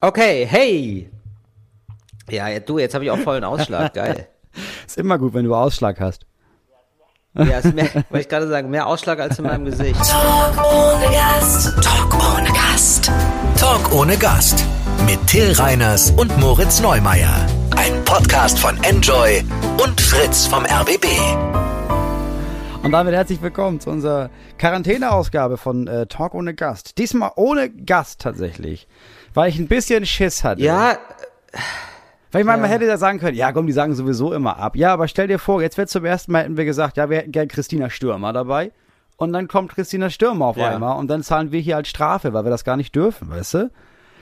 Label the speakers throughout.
Speaker 1: Okay, hey. Ja, du, jetzt habe ich auch vollen Ausschlag, geil.
Speaker 2: Ist immer gut, wenn du Ausschlag hast.
Speaker 1: Ja, ist mehr, wollte ich gerade sagen, mehr Ausschlag als in meinem Gesicht.
Speaker 3: Talk ohne Gast. Talk ohne Gast.
Speaker 4: Talk ohne Gast. Mit Till Reiners und Moritz Neumeier. Ein Podcast von Enjoy und Fritz vom RBB.
Speaker 2: Und damit herzlich willkommen zu unserer Quarantäneausgabe von äh, Talk ohne Gast. Diesmal ohne Gast tatsächlich, weil ich ein bisschen Schiss hatte.
Speaker 1: Ja,
Speaker 2: Weil ich meine, man hätte ja sagen können, ja komm, die sagen sowieso immer ab. Ja, aber stell dir vor, jetzt wird zum ersten Mal hätten wir gesagt, ja, wir hätten gern Christina Stürmer dabei. Und dann kommt Christina Stürmer auf
Speaker 1: Ja.
Speaker 2: einmal und dann zahlen wir hier als Strafe, weil wir das gar nicht dürfen, weißt du?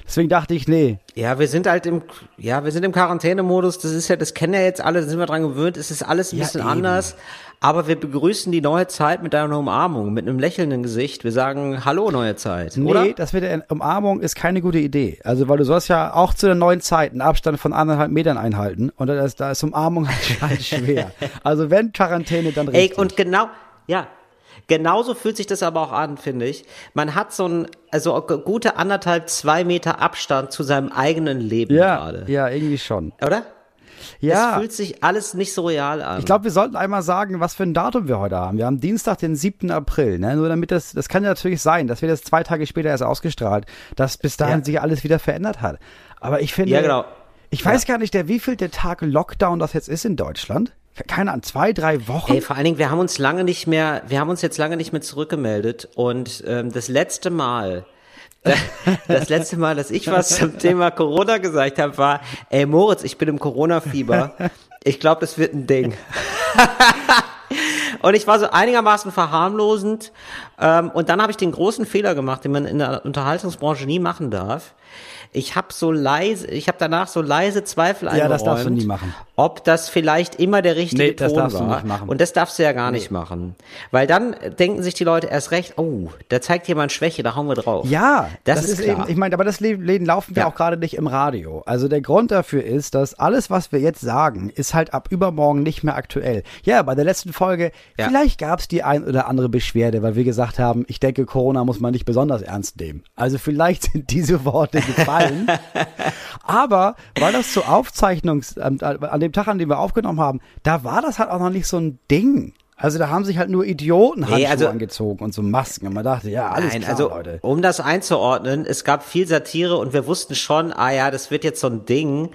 Speaker 2: Deswegen dachte ich, nee,
Speaker 1: ja, wir sind halt im, ja, wir sind im Quarantänemodus. Das ist ja, das kennen ja jetzt alle, da sind wir dran gewöhnt. Es ist alles ein
Speaker 2: Ja,
Speaker 1: bisschen
Speaker 2: eben.
Speaker 1: anders. Aber wir begrüßen die neue Zeit mit einer Umarmung, mit einem lächelnden Gesicht. Wir sagen Hallo, neue Zeit,
Speaker 2: Nee,
Speaker 1: oder?
Speaker 2: das mit der Umarmung ist keine gute Idee. Also, weil du sollst ja auch zu der neuen Zeit einen Abstand von anderthalb Metern einhalten. Und da ist, da ist Umarmung halt, schwer. Also, wenn Quarantäne, dann
Speaker 1: Ey,
Speaker 2: richtig.
Speaker 1: und genau, ja, genauso fühlt sich das aber auch an, finde ich. Man hat so ein, also gute anderthalb, zwei Meter Abstand zu seinem eigenen Leben
Speaker 2: ja,
Speaker 1: gerade.
Speaker 2: ja, irgendwie schon.
Speaker 1: Oder? Es
Speaker 2: Ja,
Speaker 1: fühlt sich alles nicht so real an.
Speaker 2: ich glaube, wir sollten einmal sagen, was für ein Datum wir heute haben. Wir haben Dienstag, den 7. April. Ne? Nur damit das, das kann ja natürlich sein, dass wir das zwei Tage später erst ausgestrahlt, dass bis dahin
Speaker 1: Ja.
Speaker 2: sich alles wieder verändert hat. Aber ich finde,
Speaker 1: Ja, genau.
Speaker 2: ich weiß gar nicht, der wievielte Tag Lockdown das jetzt ist in Deutschland. Keine Ahnung, zwei, drei Wochen?
Speaker 1: Ey, vor allen Dingen, wir haben uns lange nicht mehr, wir haben uns jetzt lange nicht mehr zurückgemeldet und ähm, das letzte Mal, das letzte Mal, dass ich was zum Thema Corona gesagt habe, war, ey Moritz, ich bin im Corona-Fieber. Ich glaube, das wird ein Ding. Und ich war so einigermaßen verharmlosend. Ähm, und dann habe ich den großen Fehler gemacht, den man in der Unterhaltungsbranche nie machen darf. Ich habe so leise, ich habe danach so leise Zweifel
Speaker 2: Ja, das darfst du nie machen.
Speaker 1: ob das vielleicht immer der richtige
Speaker 2: Nee, das
Speaker 1: Ton
Speaker 2: darfst du
Speaker 1: war.
Speaker 2: nicht machen.
Speaker 1: Und das darfst du ja gar nicht machen. Weil dann denken sich die Leute erst recht, oh, da zeigt jemand Schwäche, da hauen wir drauf.
Speaker 2: Ja,
Speaker 1: das, ist, klar.
Speaker 2: eben, ich meine, aber das Le- Läden laufen wir
Speaker 1: Ja.
Speaker 2: auch gerade nicht im Radio. Also der Grund dafür ist, dass alles, was wir jetzt sagen, ist halt ab übermorgen nicht mehr aktuell. Ja, bei der letzten Folge,
Speaker 1: Ja.
Speaker 2: vielleicht gab es die ein oder andere Beschwerde, weil wir gesagt haben, ich denke, Corona muss man nicht besonders ernst nehmen. Also vielleicht sind diese Worte gefallen. aber weil das zur Aufzeichnungs, an, an dem Tag, an dem wir aufgenommen haben, da war das halt auch noch nicht so ein Ding. Also da haben sich halt nur Idioten Handschuhe
Speaker 1: Nee, also-
Speaker 2: angezogen und so Masken. Und man dachte, ja, alles
Speaker 1: Nein,
Speaker 2: klar,
Speaker 1: also
Speaker 2: Leute.
Speaker 1: um das einzuordnen, es gab viel Satire und wir wussten schon, ah ja, das wird jetzt so ein Ding.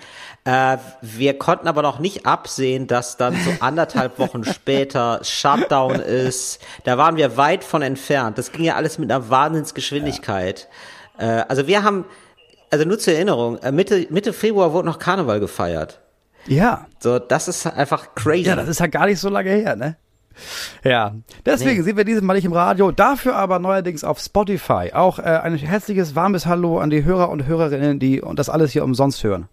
Speaker 1: Äh, wir konnten aber noch nicht absehen, dass dann so anderthalb Wochen später Shutdown ist. Da waren wir weit von entfernt. Das ging ja alles mit einer Wahnsinnsgeschwindigkeit. Äh, also wir haben, also nur zur Erinnerung, äh, Mitte, Mitte Februar wurde noch Karneval gefeiert.
Speaker 2: Ja,
Speaker 1: So, das ist einfach crazy.
Speaker 2: Ja, das ist halt gar nicht so lange her, ne? Ja, deswegen
Speaker 1: Nee.
Speaker 2: sind wir dieses Mal nicht im Radio, dafür aber neuerdings auf Spotify. Auch äh, ein herzliches, warmes Hallo an die Hörer und Hörerinnen, die und das alles hier umsonst hören.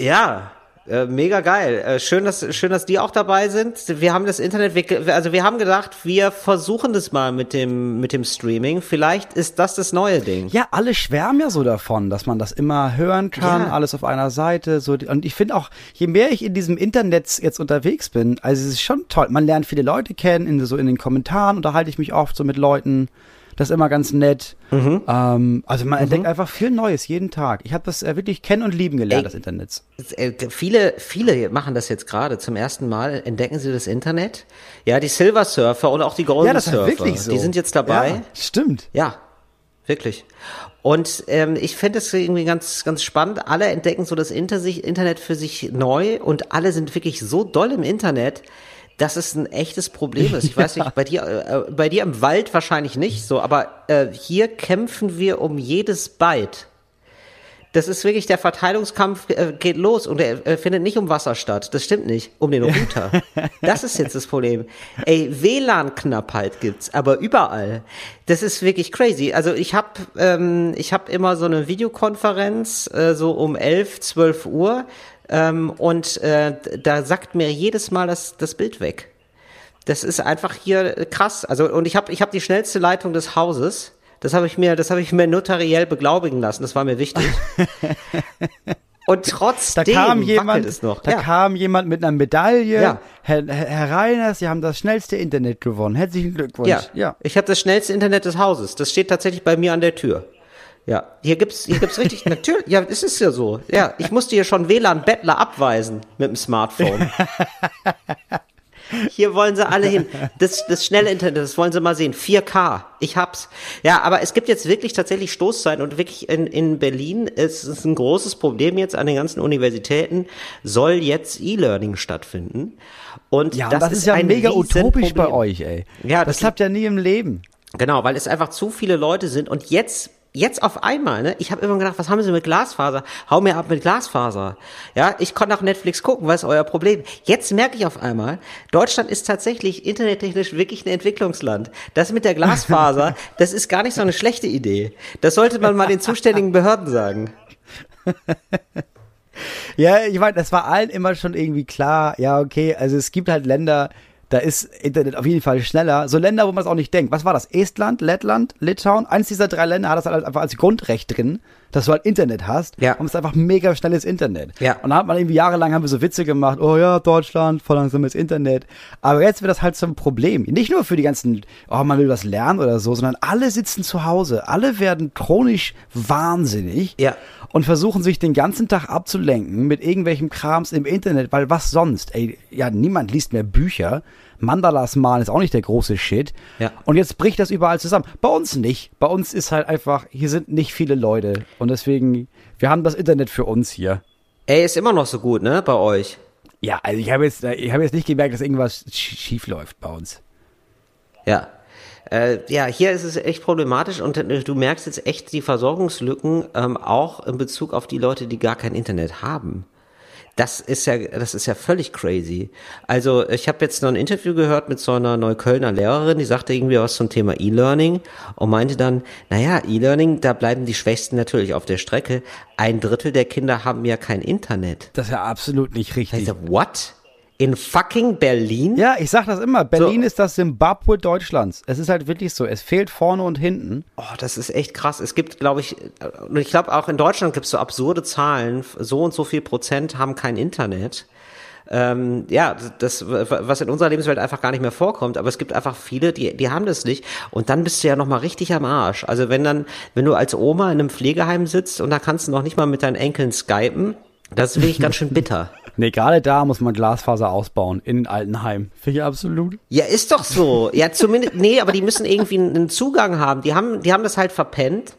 Speaker 1: Ja, äh, mega geil. Äh, schön, dass schön, dass die auch dabei sind. Wir haben das Internet, wir, also wir haben gedacht, wir versuchen das mal mit dem mit dem Streaming. Vielleicht ist das das neue Ding.
Speaker 2: Ja, alle schwärmen ja so davon, dass man das immer hören kann,
Speaker 1: Ja.
Speaker 2: alles auf einer Seite. So, und ich finde auch, je mehr ich in diesem Internet jetzt unterwegs bin, also es ist schon toll. Man lernt viele Leute kennen, in, so in den Kommentaren unterhalte ich mich oft so mit Leuten. Das ist immer ganz nett.
Speaker 1: Mhm.
Speaker 2: Ähm, also man entdeckt einfach viel Neues jeden Tag. Ich habe das äh, wirklich kennen und lieben gelernt,
Speaker 1: Ey.
Speaker 2: das Internet.
Speaker 1: Äh, Viele, viele machen das jetzt gerade zum ersten Mal. Entdecken sie das Internet? Ja, die Silver Surfer und auch die Golden
Speaker 2: Ja, das ist
Speaker 1: Surfer.
Speaker 2: wirklich so.
Speaker 1: Die sind jetzt dabei.
Speaker 2: Ja, stimmt.
Speaker 1: Ja, wirklich. Und ähm, ich finde es irgendwie ganz, ganz spannend. Alle entdecken so das Inter sich, Internet für sich neu und alle sind wirklich so doll im Internet, dass es ein echtes Problem ist. Ich weiß nicht, bei dir, äh, bei dir im Wald wahrscheinlich nicht so, aber äh, hier kämpfen wir um jedes Byte. Das ist wirklich, der Verteilungskampf äh, geht los und er äh, findet nicht um Wasser statt. Das stimmt nicht. Um den Router. Das ist jetzt das Problem. Ey, WLAN-Knappheit gibt's, aber überall. Das ist wirklich crazy. Also ich habe ähm, ich hab immer so eine Videokonferenz, äh, so um 11, 12 Uhr. Ähm, und äh, da sagt mir jedes Mal das, das Bild weg. Das ist einfach hier krass. Also und ich habe ich hab die schnellste Leitung des Hauses. Das habe ich mir, das habe ich mir notariell beglaubigen lassen. Das war mir wichtig. Und
Speaker 2: Da
Speaker 1: trotzdem
Speaker 2: kam
Speaker 1: wackelt
Speaker 2: jemand,
Speaker 1: es noch.
Speaker 2: da
Speaker 1: ja.
Speaker 2: kam jemand mit einer Medaille.
Speaker 1: Ja.
Speaker 2: Herr, Herr Reiners, Sie haben das schnellste Internet gewonnen. Herzlichen Glückwunsch.
Speaker 1: ja.
Speaker 2: ja.
Speaker 1: Ich habe das schnellste Internet des Hauses. Das steht tatsächlich bei mir an der Tür. Ja, hier gibt's, hier gibt's richtig, natürlich, ja, es ist ja so. Ja, ich musste hier schon WLAN-Bettler abweisen mit dem Smartphone. Hier wollen sie alle hin. Das, das schnelle Internet, das wollen sie mal sehen. 4K. Ich hab's. Ja, aber es gibt jetzt wirklich tatsächlich Stoßzeiten und wirklich in, in Berlin ist es ein großes Problem jetzt an den ganzen Universitäten, soll jetzt E-Learning stattfinden. Und
Speaker 2: Ja,
Speaker 1: das,
Speaker 2: das, ist ja
Speaker 1: ein
Speaker 2: mega utopisch bei euch, ey.
Speaker 1: Ja,
Speaker 2: das
Speaker 1: das-
Speaker 2: klappt ja nie im Leben.
Speaker 1: Genau, weil es einfach zu viele Leute sind und jetzt jetzt auf einmal, ne? Ich habe immer gedacht, was haben Sie mit Glasfaser? Hau mir ab mit Glasfaser. Ja, ich konnte auch Netflix gucken, was ist euer Problem? Jetzt merke ich auf einmal, Deutschland ist tatsächlich internettechnisch wirklich ein Entwicklungsland. Das mit der Glasfaser, das ist gar nicht so eine schlechte Idee. Das sollte man mal den zuständigen Behörden sagen.
Speaker 2: Ja, ich meine, das war allen immer schon irgendwie klar. Ja, okay, also es gibt halt Länder, da ist Internet auf jeden Fall schneller. So Länder, wo man es auch nicht denkt. Was war das? Estland, Lettland, Litauen? Eins dieser drei Länder hat das halt einfach als Grundrecht drin, dass du halt Internet hast.
Speaker 1: Ja.
Speaker 2: Und es ist einfach mega schnelles Internet.
Speaker 1: Ja.
Speaker 2: Und da hat man irgendwie jahrelang haben wir so Witze gemacht. Oh ja, Deutschland, voll langsames Internet. Aber jetzt wird das halt zum Problem. Nicht nur für die ganzen, oh, man will was lernen oder so, sondern alle sitzen zu Hause. Alle werden chronisch wahnsinnig
Speaker 1: Ja.
Speaker 2: und versuchen sich den ganzen Tag abzulenken mit irgendwelchem Krams im Internet, weil was sonst? Ey, ja, niemand liest mehr Bücher. Mandalas malen ist auch nicht der große Shit.
Speaker 1: Ja.
Speaker 2: Und jetzt bricht das überall zusammen. Bei uns nicht. Bei uns ist halt einfach, hier sind nicht viele Leute. Und deswegen, wir haben das Internet für uns hier.
Speaker 1: Ey, ist immer noch so gut, ne, bei euch.
Speaker 2: Ja, also ich habe jetzt, ich habe jetzt nicht gemerkt, dass irgendwas sch- schief läuft bei uns.
Speaker 1: Ja. Äh, ja, hier ist es echt problematisch und äh, du merkst jetzt echt die Versorgungslücken ähm, auch in Bezug auf die Leute, die gar kein Internet haben. Das ist ja, das ist ja völlig crazy. Also ich habe jetzt noch ein Interview gehört mit so einer Neuköllner Lehrerin, die sagte irgendwie was zum Thema E-Learning und meinte dann, naja, E-Learning, da bleiben die Schwächsten natürlich auf der Strecke. Ein Drittel der Kinder haben ja kein Internet.
Speaker 2: Das ist ja absolut nicht
Speaker 1: Ich
Speaker 2: richtig.
Speaker 1: sag, what? In fucking Berlin?
Speaker 2: Ja, ich sag das immer. Berlin
Speaker 1: So.
Speaker 2: ist das Zimbabwe Deutschlands. Es ist halt wirklich so. Es fehlt vorne und hinten.
Speaker 1: Oh, das ist echt krass. Es gibt, glaube ich, äh, und ich glaube auch in Deutschland gibt es so absurde Zahlen. So und so viel Prozent haben kein Internet. Ähm, ja, das, was in unserer Lebenswelt einfach gar nicht mehr vorkommt. Aber es gibt einfach viele, die, die haben das nicht. Und dann bist du ja noch mal richtig am Arsch. Also wenn dann, wenn du als Oma in einem Pflegeheim sitzt und da kannst du noch nicht mal mit deinen Enkeln skypen, das ist wirklich ganz schön bitter.
Speaker 2: Nee, gerade da muss man Glasfaser ausbauen in den Altenheim. Finde ich absolut.
Speaker 1: Ja, ist doch so. Ja, zumindest, nee, aber die müssen irgendwie einen Zugang haben. Die haben, die haben das halt verpennt.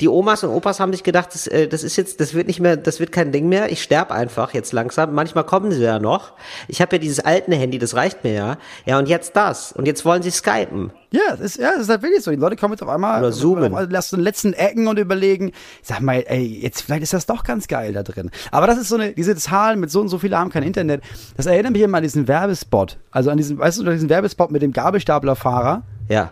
Speaker 1: Die Omas und Opas haben sich gedacht, das, äh, das ist jetzt, das wird nicht mehr, das wird kein Ding mehr. Ich sterb einfach jetzt langsam. Manchmal kommen sie ja noch. Ich habe ja dieses alte Handy, das reicht mir ja. Ja, und jetzt das. Und jetzt wollen sie skypen.
Speaker 2: Ja, das ist, ja, das ist halt wirklich so. Die Leute kommen jetzt auf einmal,
Speaker 1: Oder zoomen.
Speaker 2: lassen den letzten Ecken und überlegen, sag mal, ey, jetzt vielleicht ist das doch ganz geil da drin. Aber das ist so eine, diese Zahlen mit so und so viele haben kein Internet. Das erinnert mich immer an diesen Werbespot. Also an diesen, weißt du, diesen Werbespot mit dem Gabelstaplerfahrer.
Speaker 1: Ja.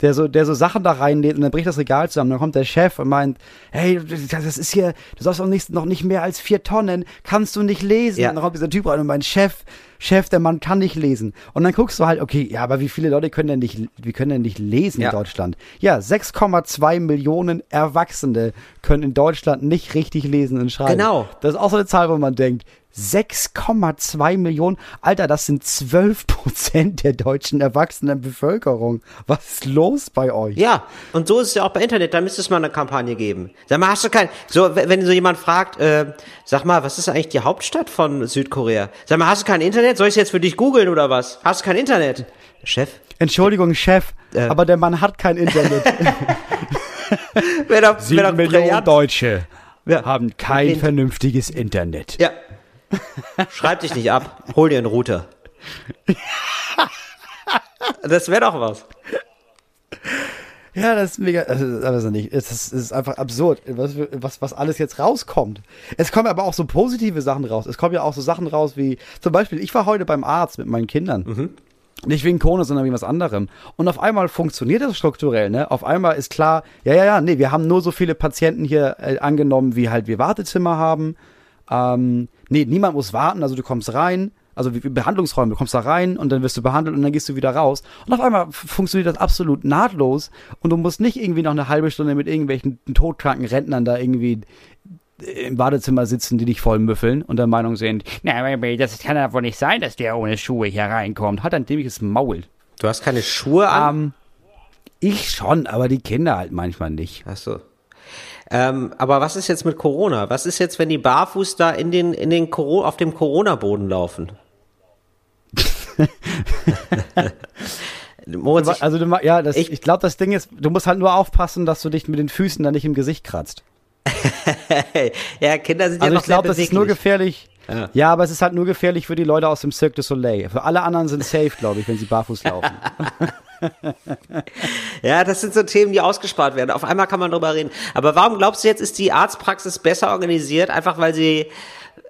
Speaker 2: Der so, der so Sachen da reinlädt und dann bricht das Regal zusammen. Dann kommt der Chef und meint, hey, das ist hier, du sollst doch nicht, noch nicht mehr als vier Tonnen, kannst du nicht lesen.
Speaker 1: Ja.
Speaker 2: Und dann kommt dieser Typ rein und meint, Chef, Chef, der Mann kann nicht lesen. Und dann guckst du halt, okay, ja, aber wie viele Leute können denn nicht, wie können denn nicht lesen
Speaker 1: Ja.
Speaker 2: in Deutschland? Ja, 6,2 Millionen Erwachsene können in Deutschland nicht richtig lesen und schreiben.
Speaker 1: Genau.
Speaker 2: Das ist auch so eine Zahl, wo man denkt, 6,2 Millionen. Alter, das sind 12 Prozent der deutschen erwachsenen Bevölkerung. Was ist los bei euch?
Speaker 1: Ja, und so ist es ja auch bei Internet, da müsste es mal eine Kampagne geben. Sag mal, hast du kein, so, wenn so jemand fragt, äh, sag mal, was ist eigentlich die Hauptstadt von Südkorea? Sag mal, hast du kein Internet? Soll ich jetzt für dich googeln oder was? Hast du kein Internet? Chef?
Speaker 2: Entschuldigung, Chef,
Speaker 1: Äh.
Speaker 2: aber der Mann hat kein Internet.
Speaker 1: Wer da brillant-
Speaker 2: Deutsche
Speaker 1: Ja.
Speaker 2: haben kein vernünftiges Internet.
Speaker 1: Ja. Schreib dich nicht ab. Hol dir einen Router. Das wäre doch was.
Speaker 2: Ja, das ist mega, also, also nicht, es ist, ist einfach absurd, was, was, was alles jetzt rauskommt. Es kommen aber auch so positive Sachen raus. Es kommen ja auch so Sachen raus wie, zum Beispiel, ich war heute beim Arzt mit meinen Kindern. Nicht wegen Corona, sondern wegen was anderem. Und auf einmal funktioniert das strukturell, ne? Auf einmal ist klar, ja, ja, ja, nee, wir haben nur so viele Patienten hier äh, angenommen, wie halt wir Wartezimmer haben. Ähm, nee, niemand muss warten, also du kommst rein, also wie, Behandlungsräume, du kommst da rein und dann wirst du behandelt und dann gehst du wieder raus. Und auf einmal funktioniert das absolut nahtlos und du musst nicht irgendwie noch eine halbe Stunde mit irgendwelchen todkranken Rentnern da irgendwie im Badezimmer sitzen, die dich voll müffeln und der Meinung sind, na, das kann ja wohl nicht sein, dass der ohne Schuhe hier reinkommt. Hat ein dämliches Maul.
Speaker 1: Du hast keine Schuhe an?
Speaker 2: Ähm, ich schon, aber die Kinder halt manchmal nicht.
Speaker 1: Ach so. Ähm, aber was ist jetzt mit Corona? Was ist jetzt, wenn die barfuß da in den, in den Coro auf dem Corona-Boden laufen? Moritz, ich,
Speaker 2: Also du, ja, das,
Speaker 1: Ich-
Speaker 2: ich, glaube, das Ding ist, du musst halt nur aufpassen, dass du dich mit den Füßen da nicht im Gesicht kratzt.
Speaker 1: ja, Kinder sind
Speaker 2: Also
Speaker 1: ja
Speaker 2: ich
Speaker 1: noch sehr
Speaker 2: glaube, das ist nur gefährlich.
Speaker 1: Ja.
Speaker 2: Ja. aber es ist halt nur gefährlich für die Leute aus dem Cirque du Soleil. Für alle anderen sind safe, glaube ich, wenn sie barfuß laufen.
Speaker 1: Ja, das sind so Themen, die ausgespart werden. Auf einmal kann man drüber reden. Aber warum glaubst du jetzt, ist die Arztpraxis besser organisiert, einfach weil sie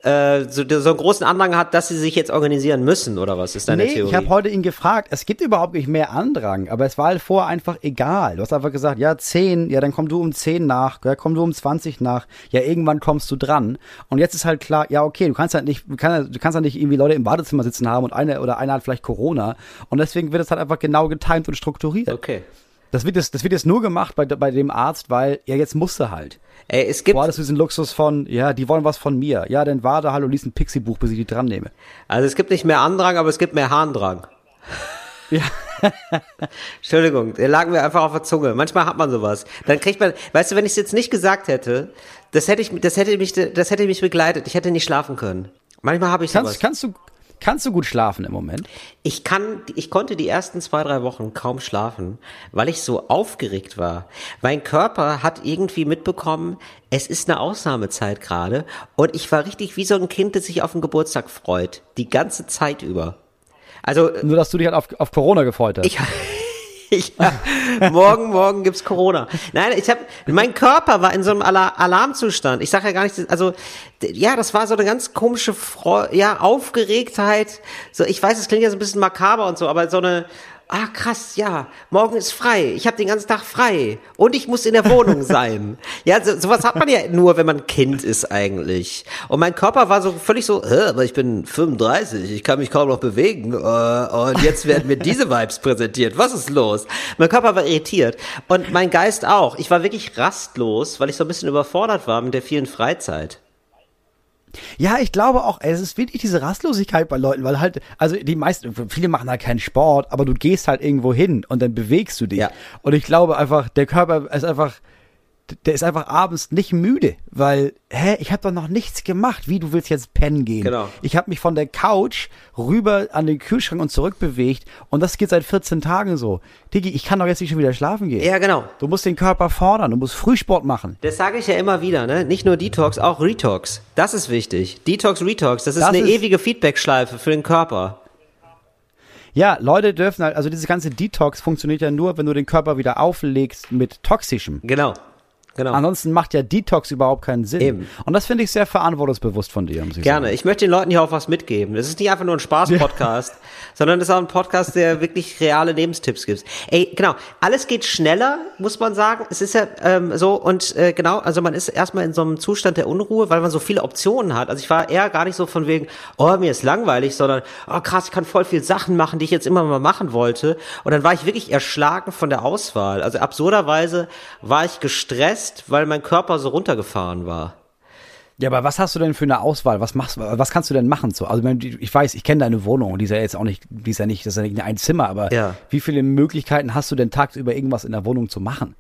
Speaker 1: äh, so, so einen großen Andrang hat, dass sie sich jetzt organisieren müssen, oder was ist deine
Speaker 2: nee,
Speaker 1: Theorie?
Speaker 2: ich habe heute ihn gefragt. Es gibt überhaupt nicht mehr Andrang, aber es war halt vorher einfach egal. Du hast einfach gesagt, ja, 10, ja, dann komm du um 10 nach, ja, komm du um 20 nach, ja, irgendwann kommst du dran. Und jetzt ist halt klar, ja, okay, du kannst halt nicht, du kannst, du kannst halt nicht irgendwie Leute im Badezimmer sitzen haben und eine oder einer hat vielleicht Corona. Und deswegen wird es halt einfach genau getimt und strukturiert.
Speaker 1: okay.
Speaker 2: Das wird jetzt, das wird jetzt nur gemacht bei, bei dem Arzt, weil, ja, jetzt musste halt.
Speaker 1: Ey, es gibt,
Speaker 2: Boah, das ist diesen Luxus von, ja, die wollen was von mir. Ja, dann warte halt und lies ein Pixie-Buch, bis ich die dran nehme.
Speaker 1: also es gibt nicht mehr Andrang, aber es gibt mehr Harndrang.
Speaker 2: Ja.
Speaker 1: Entschuldigung, der lag mir einfach auf der Zunge. Manchmal hat man sowas. Dann kriegt man, weißt du, wenn ich es jetzt nicht gesagt hätte, das hätte ich, das hätte mich, das hätte mich begleitet. Ich hätte nicht schlafen können. Manchmal habe ich sowas.
Speaker 2: Kannst, kannst du, kannst du gut schlafen im Moment?
Speaker 1: Ich kann, ich konnte die ersten zwei, drei Wochen kaum schlafen, weil ich so aufgeregt war. Mein Körper hat irgendwie mitbekommen, es ist eine Ausnahmezeit gerade und ich war richtig wie so ein Kind, das sich auf den Geburtstag freut. Die ganze Zeit über. Also,
Speaker 2: Nur, dass du dich halt auf, auf Corona gefreut hast.
Speaker 1: ich, ich morgen, morgen gibt's Corona. Nein, ich habe, mein Körper war in so einem Ala Alarmzustand. Ich sage ja gar nicht, also ja, das war so eine ganz komische, Freu ja, Aufgeregtheit. So, ich weiß, es klingt ja so ein bisschen makaber und so, aber so eine, ah krass, ja, morgen ist frei. Ich habe den ganzen Tag frei und ich muss in der Wohnung sein. ja, so, sowas hat man ja nur, wenn man Kind ist eigentlich. Und mein Körper war so völlig so, Hä, aber ich bin 35, ich kann mich kaum noch bewegen. Äh, und jetzt werden mir diese Vibes präsentiert. Was ist los? Mein Körper war irritiert und mein Geist auch. Ich war wirklich rastlos, weil ich so ein bisschen überfordert war mit der vielen Freizeit.
Speaker 2: Ja, ich glaube auch, es ist wirklich diese Rastlosigkeit bei Leuten, weil halt, also die meisten, viele machen halt keinen Sport, aber du gehst halt irgendwo hin und dann bewegst du dich.
Speaker 1: Ja.
Speaker 2: Und ich glaube einfach, der Körper ist einfach, der ist einfach abends nicht müde, weil, hä, ich habe doch noch nichts gemacht. Wie, du willst jetzt pennen gehen?
Speaker 1: Genau.
Speaker 2: Ich habe mich von der Couch rüber an den Kühlschrank und zurück bewegt und das geht seit 14 Tagen so. Digi, ich kann doch jetzt nicht schon wieder schlafen gehen.
Speaker 1: Ja, genau.
Speaker 2: Du musst den Körper fordern, du musst Frühsport machen.
Speaker 1: Das sage ich ja immer wieder, ne? Nicht nur Detox, auch Retox. Das ist wichtig. Detox, Retox, das ist
Speaker 2: Das
Speaker 1: eine
Speaker 2: ist-
Speaker 1: ewige Feedbackschleife für den Körper.
Speaker 2: Ja, Leute dürfen halt, also dieses ganze Detox funktioniert ja nur, wenn du den Körper wieder auflegst mit toxischem.
Speaker 1: Genau. Genau.
Speaker 2: Ansonsten macht ja Detox überhaupt keinen Sinn.
Speaker 1: Eben.
Speaker 2: Und das finde ich sehr verantwortungsbewusst von dir, ich
Speaker 1: Gerne.
Speaker 2: sagen.
Speaker 1: Ich möchte den Leuten hier auch was mitgeben. Das ist nicht einfach nur ein Spaß-Podcast, sondern das ist auch ein Podcast, der wirklich reale Lebenstipps gibt. Ey, genau. Alles geht schneller, muss man sagen. Es ist ja ähm, so und äh, genau, also man ist erstmal in so einem Zustand der Unruhe, weil man so viele Optionen hat. Also ich war eher gar nicht so von wegen, oh, mir ist langweilig, sondern, oh krass, ich kann voll viel Sachen machen, die ich jetzt immer mal machen wollte. Und dann war ich wirklich erschlagen von der Auswahl. Also absurderweise war ich gestresst, weil mein Körper so runtergefahren war.
Speaker 2: Ja, aber was hast du denn für eine Auswahl? Was machst was kannst du denn machen? So, also ich weiß, ich kenne deine Wohnung, die ist ja jetzt auch nicht, die ist ja nicht, das ist ja nicht ein Zimmer, aber
Speaker 1: Ja.
Speaker 2: wie viele Möglichkeiten hast du denn tagsüber irgendwas in der Wohnung zu machen?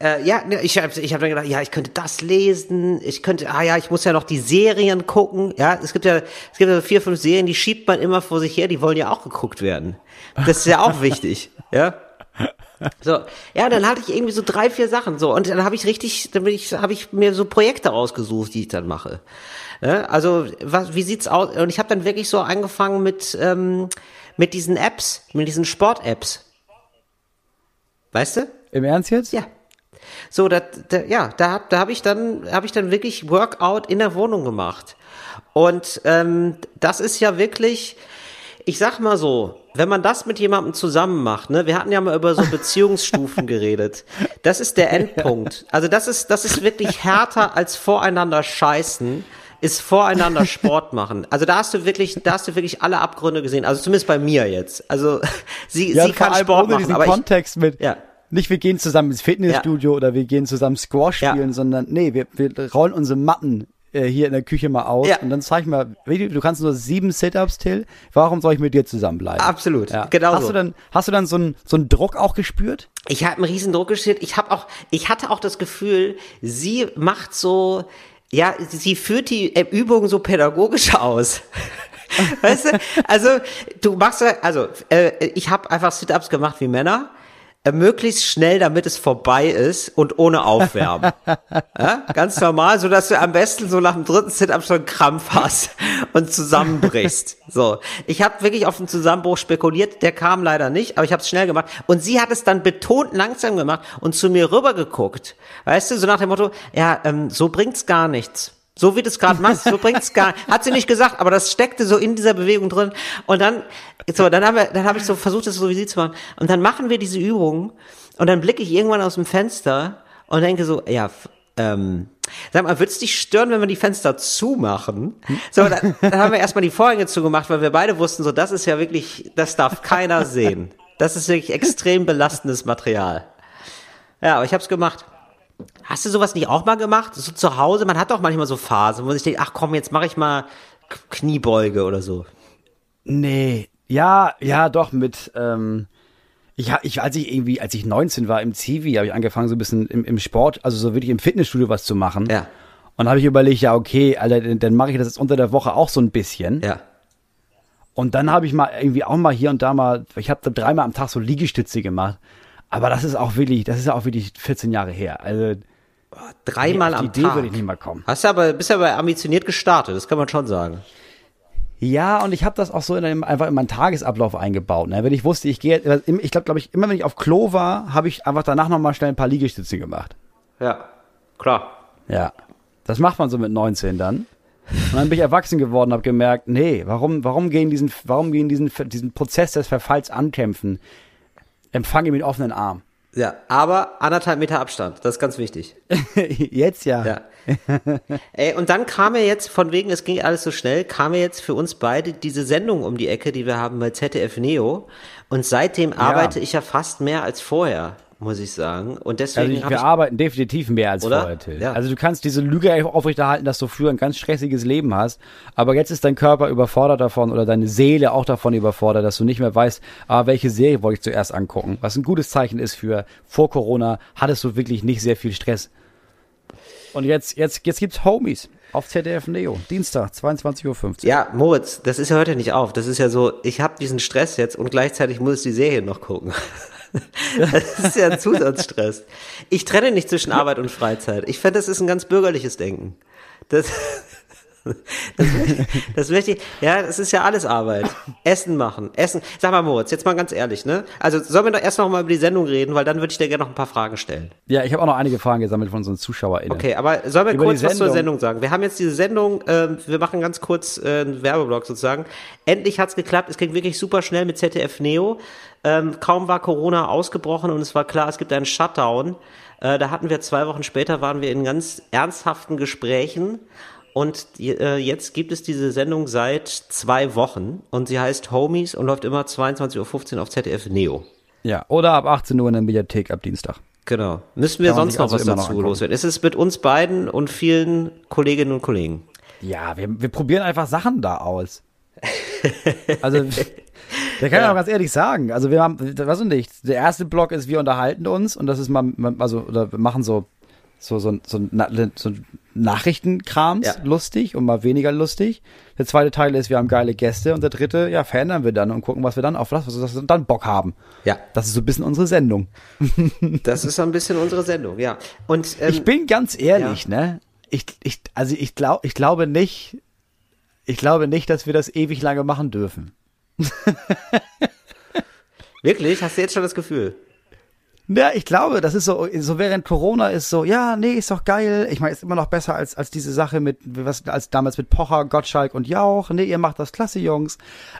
Speaker 1: Äh, ja, ne, ich habe ich hab dann gedacht, ja, ich könnte das lesen, ich könnte, ah ja, ich muss ja noch die Serien gucken. Ja, es gibt ja, es gibt ja vier, fünf Serien, die schiebt man immer vor sich her, die wollen ja auch geguckt werden. Das ist ja auch wichtig, ja. So, ja, dann hatte ich irgendwie so drei, vier Sachen so und dann habe ich richtig, dann bin ich, habe ich mir so Projekte ausgesucht, die ich dann mache. Ja, also, was, wie sieht's aus? Und ich habe dann wirklich so angefangen mit ähm, mit diesen Apps, mit diesen Sport-Apps. Weißt du?
Speaker 2: Im Ernst jetzt?
Speaker 1: Ja. So, da, da, ja, da, hab- da habe ich dann, habe ich dann wirklich Workout in der Wohnung gemacht. Und ähm, das ist ja wirklich, ich sag mal so, wenn man das mit jemandem zusammen macht, ne, wir hatten ja mal über so Beziehungsstufen geredet. Das ist der Endpunkt. Also das ist, das ist wirklich härter als voreinander scheißen, ist voreinander Sport machen. Also da hast du wirklich, da hast du wirklich alle Abgründe gesehen. Also zumindest bei mir jetzt. Also sie,
Speaker 2: Ja,
Speaker 1: sie kann Sport
Speaker 2: ohne
Speaker 1: machen,
Speaker 2: diesen
Speaker 1: aber ich,
Speaker 2: Kontext mit,
Speaker 1: Ja.
Speaker 2: nicht wir gehen zusammen ins Fitnessstudio oder wir gehen zusammen Squash
Speaker 1: Ja.
Speaker 2: spielen, sondern nee, wir, wir rollen unsere Matten äh, hier in der Küche mal aus
Speaker 1: Ja.
Speaker 2: und dann zeig mal, du kannst nur sieben Sit-Ups, Till. Warum soll ich mit dir zusammenbleiben?
Speaker 1: Absolut,
Speaker 2: Ja.
Speaker 1: genau
Speaker 2: Hast
Speaker 1: so.
Speaker 2: du dann, hast du dann so einen so einen Druck auch gespürt?
Speaker 1: Ich habe einen riesen Druck gespürt. Ich habe auch, ich hatte auch das Gefühl, sie macht so, ja, sie führt die Übung so pädagogisch aus. Weißt du? Also du machst also äh, ich habe einfach Sit-ups gemacht wie Männer, möglichst schnell, damit es vorbei ist und ohne Aufwärmen. Ja? Ganz normal, so dass du am besten so nach dem dritten Sit-up schon Krampf hast und zusammenbrichst. So, ich habe wirklich auf den Zusammenbruch spekuliert, der kam leider nicht, aber ich habe es schnell gemacht und sie hat es dann betont langsam gemacht und zu mir rüber geguckt. Weißt du, so nach dem Motto, ja, ähm, so bringt's gar nichts. So wie du es gerade machst, so bringt's gar. Hat sie nicht gesagt, aber das steckte so in dieser Bewegung drin. Und dann, so, dann haben wir, dann habe ich so versucht, das so wie sie zu machen. Und dann machen wir diese Übung und dann blicke ich irgendwann aus dem Fenster und denke so, ja, ähm, sag mal, würd's dich stören, wenn wir die Fenster zumachen? So, dann, dann haben wir erstmal die Vorhänge zugemacht, weil wir beide wussten, so, das ist ja wirklich, das darf keiner sehen. Das ist wirklich extrem belastendes Material. Ja, aber ich habe es gemacht. Hast du sowas nicht auch mal gemacht? So zu Hause, man hat doch manchmal so Phasen, wo man sich denkt, ach komm, jetzt mache ich mal Kniebeuge oder so.
Speaker 2: Nee, ja, ja, doch mit. Ähm, ich, ich, als ich irgendwie, als ich 19 war im Zivi, habe ich angefangen so ein bisschen im, im Sport, also so wirklich im Fitnessstudio was zu machen.
Speaker 1: Ja.
Speaker 2: Und habe ich überlegt, ja okay, Alter, dann, dann mache ich das jetzt unter der Woche auch so ein bisschen.
Speaker 1: Ja.
Speaker 2: Und dann habe ich mal irgendwie auch mal hier und da mal, ich habe dreimal am Tag so Liegestütze gemacht. Aber das ist auch wirklich, das ist auch wirklich 14 Jahre her. Also
Speaker 1: Dreimal
Speaker 2: Nee,
Speaker 1: am
Speaker 2: Idee
Speaker 1: Tag.
Speaker 2: würde ich nicht mal kommen.
Speaker 1: Hast du aber, bist aber ambitioniert gestartet, das kann man schon sagen.
Speaker 2: Ja, und ich habe das auch so in einem, einfach in meinen Tagesablauf eingebaut. Ne? Wenn ich wusste, ich gehe, ich glaube, glaube ich, immer wenn ich auf Klo war, habe ich einfach danach nochmal schnell ein paar Liegestütze gemacht.
Speaker 1: Ja, klar.
Speaker 2: Ja, das macht man so mit 19 dann. Und dann bin ich erwachsen geworden, habe gemerkt, nee, warum, warum gehen diesen, warum gehen diesen, diesen Prozess des Verfalls ankämpfen? Empfange mit offenen Arm.
Speaker 1: Ja, aber anderthalb Meter Abstand, das ist ganz wichtig.
Speaker 2: Jetzt ja.
Speaker 1: Ja. Ey, und dann kam ja jetzt, von wegen, es ging alles so schnell, kam ja jetzt für uns beide diese Sendung um die Ecke, die wir haben bei ZDF Neo. Und seitdem arbeite ich ja fast mehr als vorher, muss ich sagen. Und deswegen
Speaker 2: Also ich,
Speaker 1: hab
Speaker 2: wir
Speaker 1: ich,
Speaker 2: arbeiten definitiv mehr als
Speaker 1: Oder?
Speaker 2: vorher, Till.
Speaker 1: Ja.
Speaker 2: Also du kannst diese Lüge aufrechterhalten, dass du früher ein ganz stressiges Leben hast, aber jetzt ist dein Körper überfordert davon oder deine Seele auch davon überfordert, dass du nicht mehr weißt, ah, welche Serie wollte ich zuerst angucken. Was ein gutes Zeichen ist für vor Corona hattest du wirklich nicht sehr viel Stress. Und jetzt, jetzt, jetzt gibt's Homies auf ZDF Neo, Dienstag, 22.15 Uhr.
Speaker 1: ja, Moritz, das ist ja heute nicht auf. Das ist ja so, ich habe diesen Stress jetzt und gleichzeitig muss ich die Serie noch gucken. Das ist ja ein Zusatzstress. Ich trenne nicht zwischen Arbeit und Freizeit. Ich finde, das ist ein ganz bürgerliches Denken. Das, das, möchte ich- das möchte ich, ja, das ist ja alles Arbeit. Essen machen, Essen. Sag mal, Moritz, jetzt mal ganz ehrlich, ne? Also sollen wir doch erst noch mal über die Sendung reden, weil dann würde ich dir gerne noch ein paar Fragen stellen.
Speaker 2: Ja, ich habe auch noch einige Fragen gesammelt von unseren ZuschauerInnen.
Speaker 1: Okay, aber sollen wir
Speaker 2: Über
Speaker 1: kurz was zur
Speaker 2: Sendung.
Speaker 1: Sagen? Wir haben jetzt diese Sendung, ähm, wir machen ganz kurz äh, einen Werbeblock sozusagen. Endlich hat's geklappt, es ging wirklich super schnell mit ZDF Neo. Ähm, kaum war Corona ausgebrochen und es war klar, es gibt einen Shutdown. Äh, da hatten wir zwei Wochen später, waren wir in ganz ernsthaften Gesprächen. Und äh, jetzt gibt es diese Sendung seit zwei Wochen und sie heißt Homies und läuft immer 22.15 Uhr auf ZDF Neo.
Speaker 2: Ja, oder ab 18 Uhr in der Mediathek ab Dienstag.
Speaker 1: Genau. Müssen wir
Speaker 2: Kann
Speaker 1: sonst noch
Speaker 2: also
Speaker 1: was
Speaker 2: noch
Speaker 1: dazu loswerden? Es ist mit uns beiden und vielen Kolleginnen und Kollegen.
Speaker 2: Ja, wir, wir probieren einfach Sachen da aus. Also, da kann ich auch ganz ehrlich sagen. Also, wir haben, was und nicht. Der erste Block ist, wir unterhalten uns und das ist mal, also, oder wir machen so, so, so, so, so Nachrichtenkrams
Speaker 1: Ja.
Speaker 2: lustig und mal weniger lustig. Der zweite Teil ist, wir haben geile Gäste und der dritte, ja, verändern wir dann und gucken, was wir dann auf was, was wir dann Bock haben.
Speaker 1: Ja.
Speaker 2: Das ist so ein bisschen unsere Sendung.
Speaker 1: Das ist so ein bisschen unsere Sendung, ja. Und ähm,
Speaker 2: Ich bin ganz ehrlich, ne? Ich, ich, also ich glaube, ich glaube nicht, ich glaube nicht, dass wir das ewig lange machen dürfen.
Speaker 1: Wirklich, hast du jetzt schon das Gefühl?
Speaker 2: Ja, ich glaube, das ist so, so während Corona ist so, ja, nee, ist doch geil. Ich meine, ist immer noch besser als, als diese Sache mit, was, als damals mit Pocher, Gottschalk und Jauch. Nee, ihr macht das klasse, Jungs.